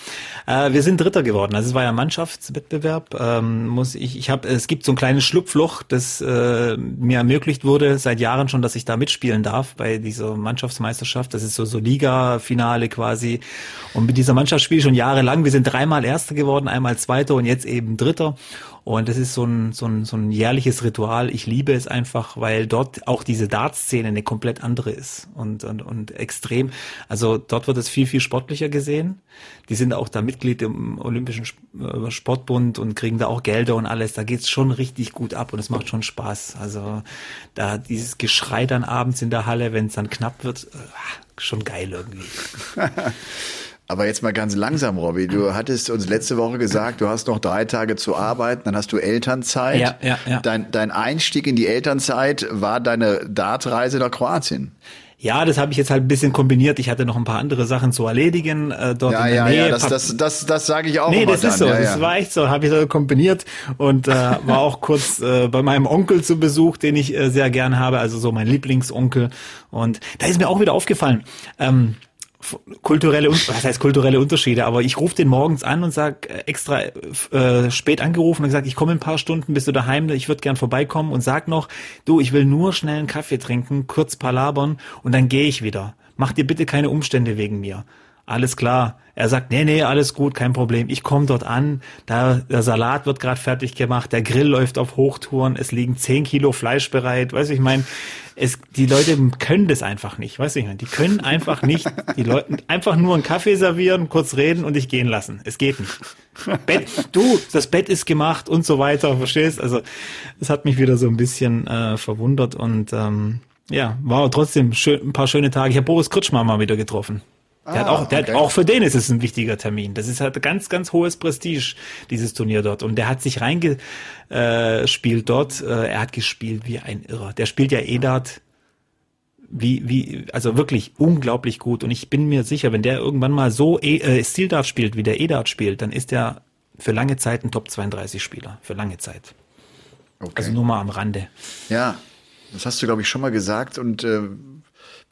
äh, wir sind Dritter geworden. Also es war ja Mannschaftswettbewerb. Ähm, muss ich, ich habe, es gibt so ein kleines Schlupfloch, das äh, mir ermöglicht wurde seit Jahren schon, dass ich da mitspielen darf bei dieser Mannschaftsmeisterschaft. Das ist so so Liga-Finale quasi. Und mit dieser Mannschaft spiele ich schon jahrelang. Wir sind dreimal Erster geworden, einmal Zweiter und jetzt eben Dritter. Und das ist so ein, so ein, so ein jährliches Ritual. Ich liebe es einfach, weil dort auch diese Dart-Szene eine komplett andere ist und, und, und extrem. Also dort wird es viel, viel sportlicher gesehen. Die sind auch da Mitglied im Olympischen äh, Sportbund und kriegen da auch Gelder und alles. Da geht's schon richtig gut ab und es macht schon Spaß. Also da dieses Geschrei dann abends in der Halle, wenn es dann knapp wird, äh, schon geil irgendwie. Aber jetzt mal ganz langsam, Robby. Du hattest uns letzte Woche gesagt, du hast noch drei Tage zu arbeiten, dann hast du Elternzeit. Ja, ja, ja. Dein, dein Einstieg in die Elternzeit war deine Dartreise nach Kroatien. Ja, das habe ich jetzt halt ein bisschen kombiniert. Ich hatte noch ein paar andere Sachen zu erledigen äh, dort ja, in der ja, Nähe. Ja, das, das, das, das sage ich auch Nee, das ist so. Ja, das war echt so. Habe ich so kombiniert und äh, war auch kurz äh, bei meinem Onkel zu Besuch, den ich äh, sehr gern habe, also so mein Lieblingsonkel. Und da ist mir auch wieder aufgefallen. Ähm, kulturelle, was heißt kulturelle Unterschiede, aber ich rufe den morgens an und sag äh, extra äh, spät angerufen und gesagt, ich komme in ein paar Stunden, bist du daheim, ich würde gern vorbeikommen und sag noch, du, ich will nur schnell einen Kaffee trinken, kurz palabern und dann gehe ich wieder. Mach dir bitte keine Umstände wegen mir. Alles klar. Er sagt, nee, nee, alles gut, kein Problem. Ich komme dort an, da der Salat wird gerade fertig gemacht, der Grill läuft auf Hochtouren, es liegen zehn Kilo Fleisch bereit. Weißt du, ich meine, es, die Leute können das einfach nicht. Weißt du, ich meine, die können einfach nicht, die Leute einfach nur einen Kaffee servieren, kurz reden und dich gehen lassen. Es geht nicht. Bett, du, das Bett ist gemacht und so weiter, verstehst? Also, das hat mich wieder so ein bisschen äh, verwundert und ähm, ja, war trotzdem schön, ein paar schöne Tage. Ich habe Boris Kritschmer mal wieder getroffen. Der, ah, hat auch, der okay. hat auch für den ist es ein wichtiger Termin. Das ist halt ganz, ganz hohes Prestige, dieses Turnier dort. Und der hat sich reingespielt dort. Äh, er hat gespielt wie ein Irrer. Der spielt ja Edat wie, wie, also wirklich unglaublich gut. Und ich bin mir sicher, wenn der irgendwann mal so e äh, Steel Dart spielt, wie der Edat spielt, dann ist er für lange Zeit ein Top 32 Spieler. Für lange Zeit. Okay. Also nur mal am Rande. Ja, das hast du, glaube ich, schon mal gesagt. Und äh,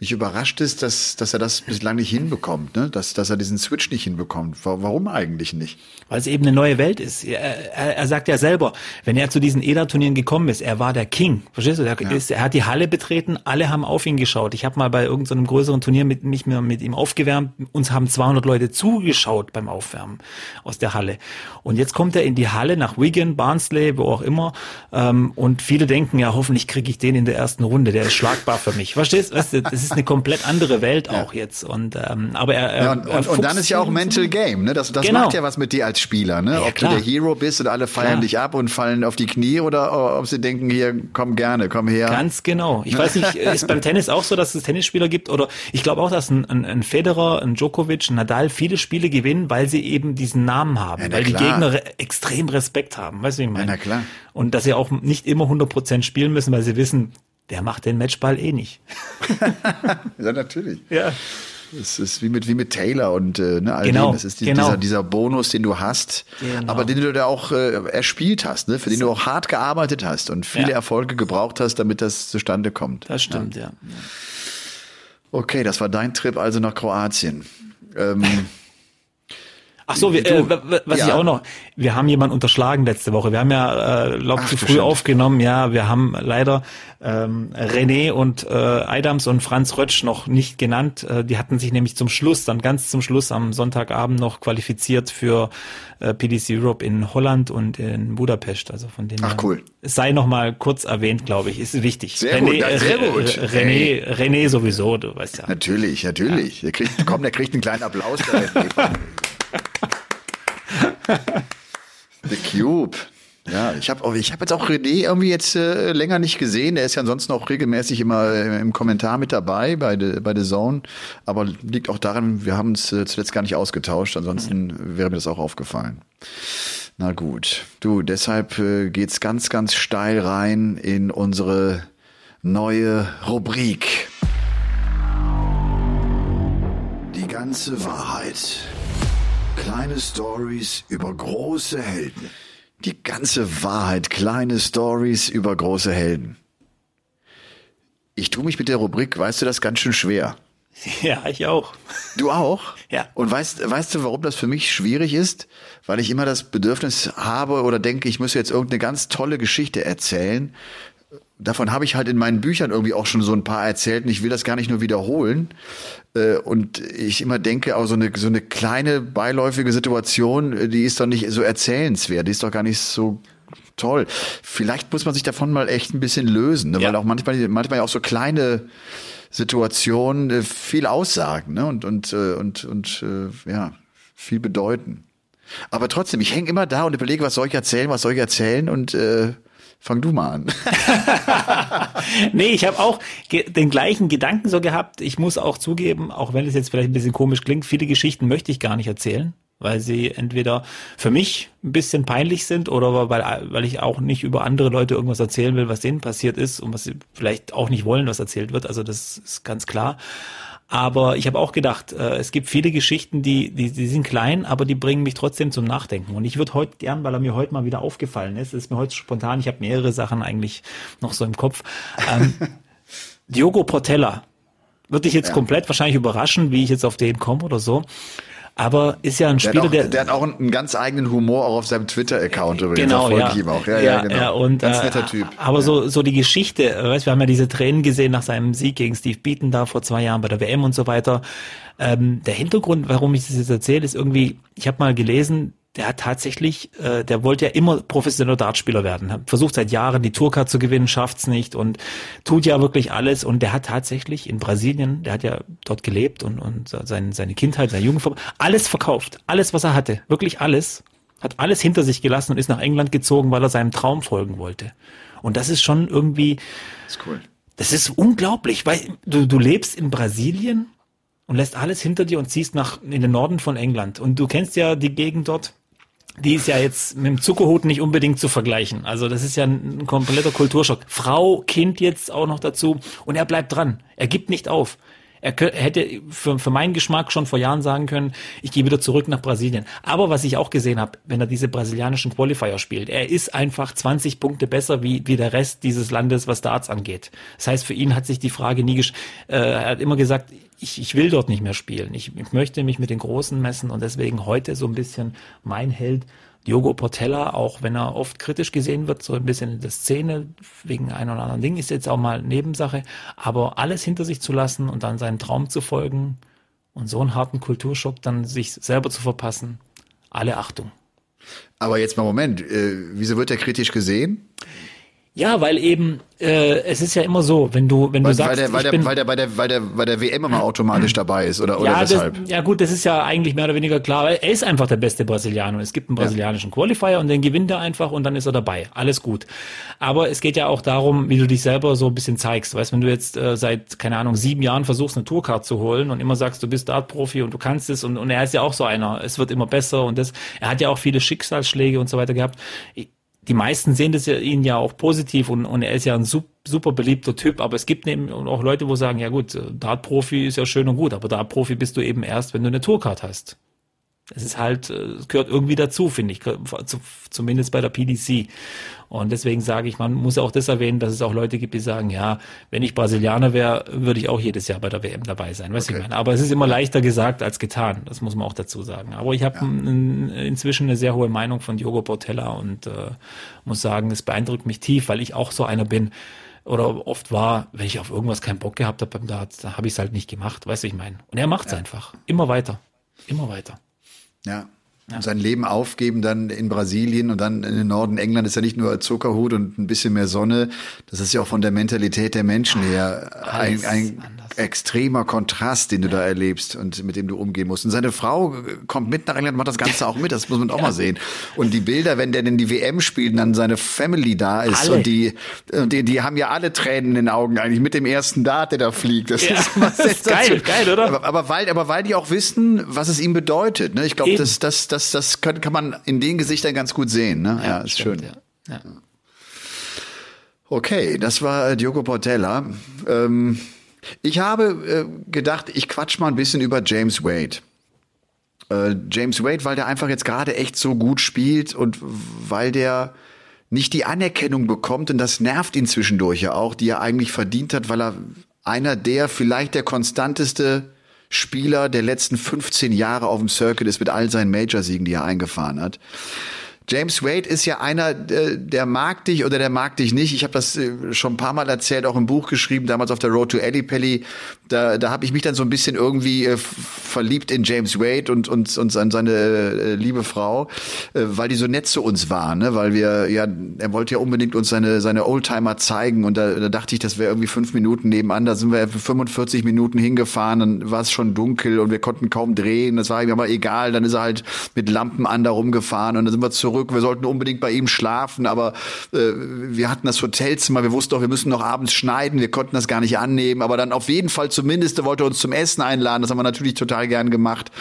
mich überrascht ist, dass, dass er das bislang nicht hinbekommt, ne? dass, dass er diesen Switch nicht hinbekommt. Warum eigentlich nicht? Weil es eben eine neue Welt ist. Er, er, er sagt ja selber, wenn er zu diesen EDA-Turnieren gekommen ist, er war der King. Verstehst du? Er, ja. ist, er hat die Halle betreten, alle haben auf ihn geschaut. Ich habe mal bei irgendeinem größeren Turnier mit, mich mit ihm aufgewärmt. Uns haben 200 Leute zugeschaut beim Aufwärmen aus der Halle. Und jetzt kommt er in die Halle nach Wigan, Barnsley, wo auch immer. Ähm, und viele denken, ja, hoffentlich kriege ich den in der ersten Runde. Der ist schlagbar für mich. Verstehst du? Das ist eine komplett andere Welt auch jetzt. Und ähm, aber er, er, ja, und, er und, dann ist ja auch Mental Game, ne? Das, das genau. macht ja was mit dir als Spieler, ne? Ja, ob klar. du der Hero bist und alle feiern klar. dich ab und fallen auf die Knie oder ob sie denken, hier, komm gerne, komm her. Ganz genau. Ich weiß nicht, ist beim Tennis auch so, dass es Tennisspieler gibt oder ich glaube auch, dass ein, ein, ein Federer, ein Djokovic, ein Nadal viele Spiele gewinnen, weil sie eben diesen Namen haben, ja, weil klar. die Gegner re extrem Respekt haben, weißt du, wie ich meine? Na klar. Und dass sie auch nicht immer 100% spielen müssen, weil sie wissen, der macht den Matchball eh nicht. ja, natürlich. Ja. Es ist wie mit, wie mit Taylor und äh, ne, all genau, dem. Es ist die, genau. dieser, dieser Bonus, den du hast, genau. aber den du da auch äh, erspielt hast, ne? für den du auch hart gearbeitet hast und viele ja. Erfolge gebraucht hast, damit das zustande kommt. Das stimmt, ja. ja. Okay, das war dein Trip also nach Kroatien. Ähm, Ach so, wir, äh, was ja. ich auch noch, wir haben jemanden unterschlagen letzte Woche. Wir haben ja äh, Lob zu früh bestimmt. aufgenommen. Ja, wir haben leider ähm, René und äh, Adams und Franz Rötsch noch nicht genannt. Äh, die hatten sich nämlich zum Schluss, dann ganz zum Schluss am Sonntagabend noch qualifiziert für äh, PDC Europe in Holland und in Budapest. Also von denen. Ach cool. Sei noch mal kurz erwähnt, glaube ich, ist wichtig. Sehr René, gut, sehr gut. René, hey. René sowieso, du weißt ja. Natürlich, natürlich. Ja. Der kriegt, komm, der kriegt einen kleinen Applaus. The Cube. Ja, ich habe ich hab jetzt auch René irgendwie jetzt äh, länger nicht gesehen. Der ist ja ansonsten auch regelmäßig immer äh, im Kommentar mit dabei bei The, bei The Zone. Aber liegt auch daran, wir haben uns äh, zuletzt gar nicht ausgetauscht. Ansonsten wäre mir das auch aufgefallen. Na gut. Du, deshalb äh, geht's ganz, ganz steil rein in unsere neue Rubrik. Die ganze Wahrheit. Kleine Stories über große Helden. Die ganze Wahrheit, kleine Stories über große Helden. Ich tue mich mit der Rubrik, weißt du, das ganz schön schwer. Ja, ich auch. Du auch? Ja. Und weißt, weißt du, warum das für mich schwierig ist? Weil ich immer das Bedürfnis habe oder denke, ich muss jetzt irgendeine ganz tolle Geschichte erzählen, davon habe ich halt in meinen Büchern irgendwie auch schon so ein paar erzählt und ich will das gar nicht nur wiederholen. Äh, und ich immer denke, auch so eine, so eine kleine beiläufige Situation, äh, die ist doch nicht so erzählenswert, die ist doch gar nicht so toll. Vielleicht muss man sich davon mal echt ein bisschen lösen, ne? Ja. weil auch manchmal, manchmal auch so kleine Situationen äh, viel aussagen ne? und, und, und, und, und ja, viel bedeuten. Aber trotzdem, ich hänge immer da und überlege, was soll ich erzählen, was soll ich erzählen und äh, Fang du mal an. nee, ich habe auch den gleichen Gedanken so gehabt. Ich muss auch zugeben, auch wenn es jetzt vielleicht ein bisschen komisch klingt, viele Geschichten möchte ich gar nicht erzählen, weil sie entweder für mich ein bisschen peinlich sind oder weil, weil ich auch nicht über andere Leute irgendwas erzählen will, was denen passiert ist und was sie vielleicht auch nicht wollen, was erzählt wird. Also das ist ganz klar. Aber ich habe auch gedacht, äh, es gibt viele Geschichten, die, die, die sind klein, aber die bringen mich trotzdem zum Nachdenken. Und ich würde heute gern, weil er mir heute mal wieder aufgefallen ist, ist mir heute spontan, ich habe mehrere Sachen eigentlich noch so im Kopf. Ähm, Diogo Portella. Wird dich jetzt ja. komplett wahrscheinlich überraschen, wie ich jetzt auf den komme oder so. Aber ist ja ein Spieler, der, der, der hat auch einen ganz eigenen Humor auch auf seinem Twitter-Account übrigens. Genau, ja. ihm auch. Ja, ja, ja, genau. ja und, ganz äh, netter Typ. Aber ja. so, so die Geschichte, weißt, wir haben ja diese Tränen gesehen nach seinem Sieg gegen Steve Beaton da vor zwei Jahren bei der WM und so weiter. Ähm, der Hintergrund, warum ich das jetzt erzähle, ist irgendwie, ich habe mal gelesen, der hat tatsächlich, äh, der wollte ja immer professioneller Dartspieler werden. Hat versucht seit Jahren die Tourcard zu gewinnen, schafft's nicht und tut ja wirklich alles. Und der hat tatsächlich in Brasilien, der hat ja dort gelebt und, und seine, seine Kindheit, seine Jugend, alles verkauft. Alles, was er hatte. Wirklich alles. Hat alles hinter sich gelassen und ist nach England gezogen, weil er seinem Traum folgen wollte. Und das ist schon irgendwie. Das ist cool. Das ist unglaublich, weil du, du lebst in Brasilien und lässt alles hinter dir und ziehst nach in den Norden von England. Und du kennst ja die Gegend dort die ist ja jetzt mit dem Zuckerhut nicht unbedingt zu vergleichen. Also das ist ja ein, kompletter Kulturschock. Frau, Kind jetzt auch noch dazu und er bleibt dran. Er gibt nicht auf. Er, hätte für, für meinen Geschmack schon vor Jahren sagen können, ich gehe wieder zurück nach Brasilien. Aber was ich auch gesehen habe, wenn er diese brasilianischen Qualifier spielt, er ist einfach 20 Punkte besser wie, wie der Rest dieses Landes, was Darts angeht. Das heißt, für ihn hat sich die Frage nie, gesch äh, er hat immer gesagt, ich, ich will dort nicht mehr spielen. Ich, ich möchte mich mit den Großen messen und deswegen heute so ein bisschen mein Held Diogo Portella, auch wenn er oft kritisch gesehen wird, so ein bisschen in der Szene, wegen ein oder anderen Ding, ist jetzt auch mal Nebensache, aber alles hinter sich zu lassen und dann seinen Traum zu folgen und so einen harten Kulturschock dann sich selber zu verpassen, alle Achtung. Aber jetzt mal Moment, äh, wieso wird er kritisch gesehen? Ja, weil eben äh, es ist ja immer so, wenn du wenn weil, du sagst, weil der, weil, der, weil der bei der weil der weil der WM immer automatisch dabei ist oder oder ja, weshalb? Das, ja gut, das ist ja eigentlich mehr oder weniger klar. Weil er ist einfach der beste Brasilianer. Es gibt einen brasilianischen ja. Qualifier und den gewinnt er einfach und dann ist er dabei. Alles gut. Aber es geht ja auch darum, wie du dich selber so ein bisschen zeigst. Weißt, wenn du jetzt äh, seit keine Ahnung sieben Jahren versuchst eine Tourcard zu holen und immer sagst, du bist Dart-Profi und du kannst es und, und er ist ja auch so einer. Es wird immer besser und das. Er hat ja auch viele Schicksalsschläge und so weiter gehabt. Ich, die meisten sehen das ja ihn ja auch positiv und, und er ist ja ein super, beliebter Typ, aber es gibt eben auch Leute, wo sagen, ja gut, Dart-Profi ist ja schön und gut, aber Dart-Profi bist du eben erst, wenn du eine Tourcard hast. Es ist halt, äh, es gehört irgendwie dazu, finde ich, zumindest bei der PDC. Und deswegen sage ich, man muss auch das erwähnen, dass es auch Leute gibt, die sagen, ja, wenn ich Brasilianer wäre, würde ich auch jedes Jahr bei der WM dabei sein. Weißt okay. ich meine? Aber es ist immer leichter gesagt als getan. Das muss man auch dazu sagen. Aber ich habe ja. inzwischen eine sehr hohe Meinung von Diogo Portella und äh, muss sagen, es beeindruckt mich tief, weil ich auch so einer bin oder oft war, wenn ich auf irgendwas keinen Bock gehabt habe beim Darts, da habe ich es halt nicht gemacht, weißt du, ich meine. Und er macht es ja. einfach. Immer weiter. Immer weiter. Ja, ja. sein Leben aufgeben dann in Brasilien und dann in den Norden England ist ja nicht nur Zuckerhut und ein bisschen mehr Sonne. Das ist ja auch von der Mentalität der Menschen her ein, ein extremer Kontrast, den du ja. da erlebst und mit dem du umgehen musst. Und seine Frau kommt mit nach England, macht das Ganze auch mit. Das muss man auch ja. mal sehen. Und die Bilder, wenn der denn die WM spielt und dann seine Family da ist alle. und die, die, die haben ja alle Tränen in den Augen eigentlich mit dem ersten Dart, der da fliegt. Das ist, das ist geil, geil, oder? Aber, aber weil, aber weil die auch wissen, was es ihm bedeutet. Ne? Ich glaube, das, das, das das, kann, kann man in den Gesichtern ganz gut sehen. Ne? Ja, ja ist stimmt, schön. Ja. Ja. Okay, das war Diogo Portella. Ähm, ich habe äh, gedacht, ich quatsch mal ein bisschen über James Wade. Äh, James Wade, weil der einfach jetzt gerade echt so gut spielt und weil der nicht die Anerkennung bekommt und das nervt ihn zwischendurch ja auch, die er eigentlich verdient hat, weil er einer der vielleicht der konstanteste Spieler der letzten 15 Jahre auf dem Circuit ist mit all seinen Major-Siegen, die er eingefahren hat. James Wade ist ja einer, äh, der mag dich oder der mag dich nicht. Ich habe das äh, schon ein paar Mal erzählt, auch im Buch geschrieben, damals auf der Road to Ellipelli. Da, da habe ich mich dann so ein bisschen irgendwie äh, verliebt in James Wade und, und, und seine äh, liebe Frau, weil die so nett zu uns waren. Ne? Weil wir, ja, er wollte ja unbedingt uns seine, seine Oldtimer zeigen und da, da dachte ich, das wäre irgendwie fünf Minuten nebenan. Da sind wir für 45 Minuten hingefahren, dann war es schon dunkel und wir konnten kaum drehen. Das war ihm aber egal. Dann ist er halt mit Lampen an da rumgefahren und dann sind wir zurück zurück. Wir sollten unbedingt bei ihm schlafen, aber äh, wir hatten das Hotelzimmer. Wir wussten doch, wir müssen noch abends schneiden. Wir konnten das gar nicht annehmen. Aber dann auf jeden Fall zumindest, er wollte uns zum Essen einladen. Das haben wir natürlich total gern gemacht.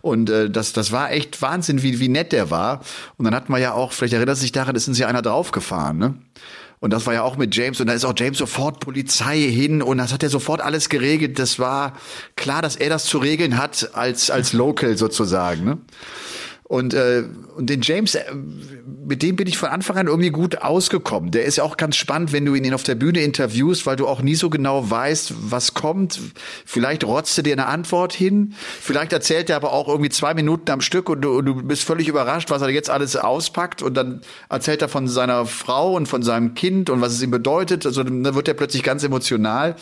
Und äh, das, das war echt Wahnsinn, wie, wie nett der war. Und dann hatten wir ja auch, vielleicht erinnert sich daran, ist uns ja einer draufgefahren, ne? Und das war ja auch mit James. Und da ist auch James sofort Polizei hin und das hat er sofort alles geregelt. Das war klar, dass er das zu regeln hat als, als Local sozusagen. Ne? Und, äh, und den James, äh, mit dem bin ich von Anfang an irgendwie gut ausgekommen. Der ist ja auch ganz spannend, wenn du ihn auf der Bühne interviewst, weil du auch nie so genau weißt, was kommt. Vielleicht rotzt er dir eine Antwort hin. Vielleicht erzählt er aber auch irgendwie zwei Minuten am Stück und du, und du bist völlig überrascht, was er jetzt alles auspackt. Und dann erzählt er von seiner Frau und von seinem Kind und was es ihm bedeutet. Also dann wird er plötzlich ganz emotional.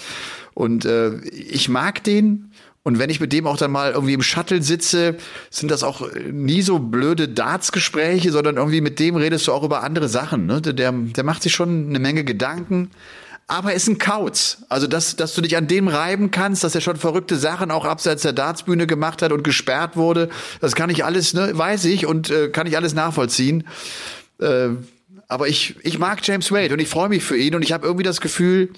Und äh, ich mag den, und wenn ich mit dem auch dann mal irgendwie im Shuttle sitze, sind das auch nie so blöde Darts-Gespräche, sondern irgendwie mit dem redest du auch über andere Sachen. Ne? Der, der macht sich schon eine Menge Gedanken. Aber er ist ein Kauz. Also, dass, dass du dich an dem reiben kannst, dass er schon verrückte Sachen auch abseits der Dartsbühne gemacht hat und gesperrt wurde, das kann ich alles, ne, weiß ich und äh, kann ich alles nachvollziehen. Äh, aber ich, ich mag James Wade und ich freue mich für ihn und ich habe irgendwie das Gefühl,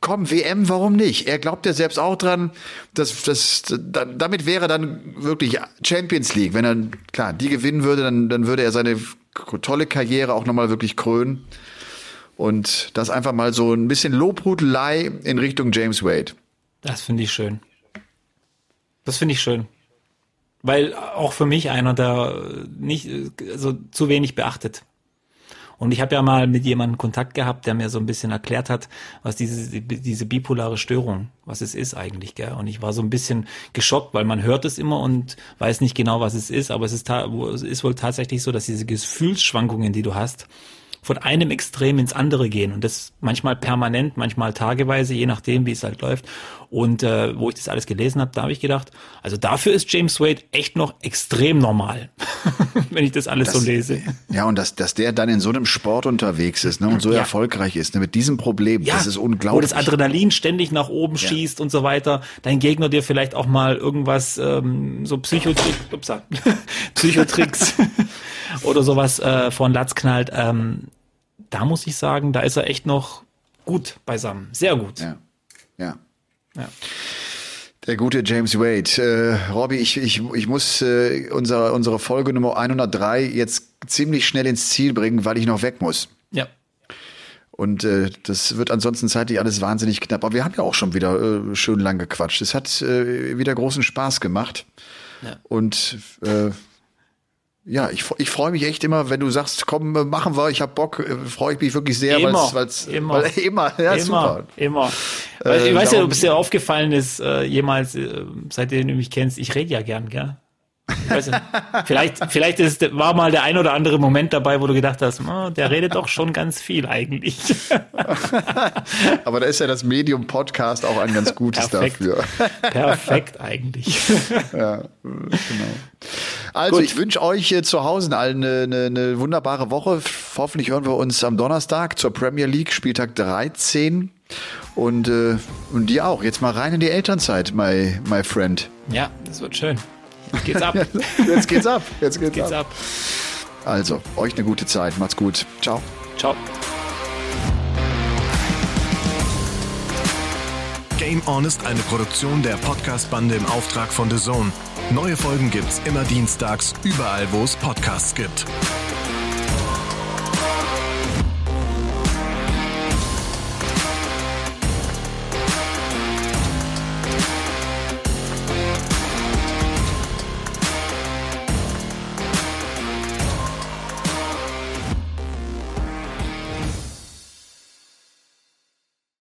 komm, WM, warum nicht? Er glaubt ja selbst auch dran, dass dass damit wäre dann wirklich Champions League. Wenn er, klar, die gewinnen würde, dann, dann würde er seine tolle Karriere auch nochmal wirklich krönen. Und das einfach mal so ein bisschen Lobhudelei in Richtung James Wade. Das finde ich schön. Das finde ich schön. Weil auch für mich einer, der nicht, also zu wenig beachtet. Und ich habe ja mal mit jemandem Kontakt gehabt, der mir so ein bisschen erklärt hat, was diese, diese bipolare Störung, was es ist eigentlich, gell? Und ich war so ein bisschen geschockt, weil man hört es immer und weiß nicht genau, was es ist, aber es ist, es ist wohl tatsächlich so, dass diese Gefühlsschwankungen, die du hast, von einem Extrem ins andere gehen und das manchmal permanent, manchmal tageweise, je nachdem, wie es halt läuft. Und äh, wo ich das alles gelesen habe, da habe ich gedacht, also dafür ist James Wade echt noch extrem normal, wenn ich das alles das, so lese. Ja, und dass, dass der dann in so einem Sport unterwegs ist ne, und so ja. erfolgreich ist, ne, mit diesem Problem, ja, das ist unglaublich. Wo das Adrenalin ständig nach oben ja. schießt und so weiter, dein Gegner dir vielleicht auch mal irgendwas, ähm, so Psychotrick, Psychotricks oder sowas äh, von Latz knallt, ähm, da muss ich sagen, da ist er echt noch gut beisammen. Sehr gut. Ja. Ja. Ja. Der gute James Wade. Äh, Robby, ich, ich, ich muss äh, unsere, unsere Folge Nummer 103 jetzt ziemlich schnell ins Ziel bringen, weil ich noch weg muss. Ja. Und äh, das wird ansonsten zeitlich alles wahnsinnig knapp. Aber wir haben ja auch schon wieder äh, schön lang gequatscht. Es hat äh, wieder großen Spaß gemacht. Ja. Und äh, ja, ich, ich freue mich echt immer, wenn du sagst, komm, machen wir, ich hab Bock, äh, freue ich mich wirklich sehr, immer, weil's, weil's, immer, weil immer, ja, immer, super. Immer. Äh, ich weiß ja, ob es dir aufgefallen ist, äh, jemals, äh, seitdem du mich kennst, ich rede ja gern, gell? Nicht, vielleicht, vielleicht ist, war mal der ein oder andere Moment dabei, wo du gedacht hast, oh, der redet doch schon ganz viel eigentlich. Aber da ist ja das Medium Podcast auch ein ganz gutes Perfekt. dafür. Perfekt eigentlich. Ja, genau. Also Gut. ich wünsche euch zu Hause allen eine, eine, eine wunderbare Woche. Hoffentlich hören wir uns am Donnerstag zur Premier League, Spieltag 13. Und, äh, und dir auch. Jetzt mal rein in die Elternzeit, my, my friend. Ja, das wird schön. Jetzt geht's ab. Jetzt geht's ab. Jetzt geht's, geht's ab. ab. Also, euch eine gute Zeit. Macht's gut. Ciao. Ciao. Game On ist eine Produktion der Podcast-Bande im Auftrag von The Zone. Neue Folgen gibt's immer dienstags, überall, wo es Podcasts gibt.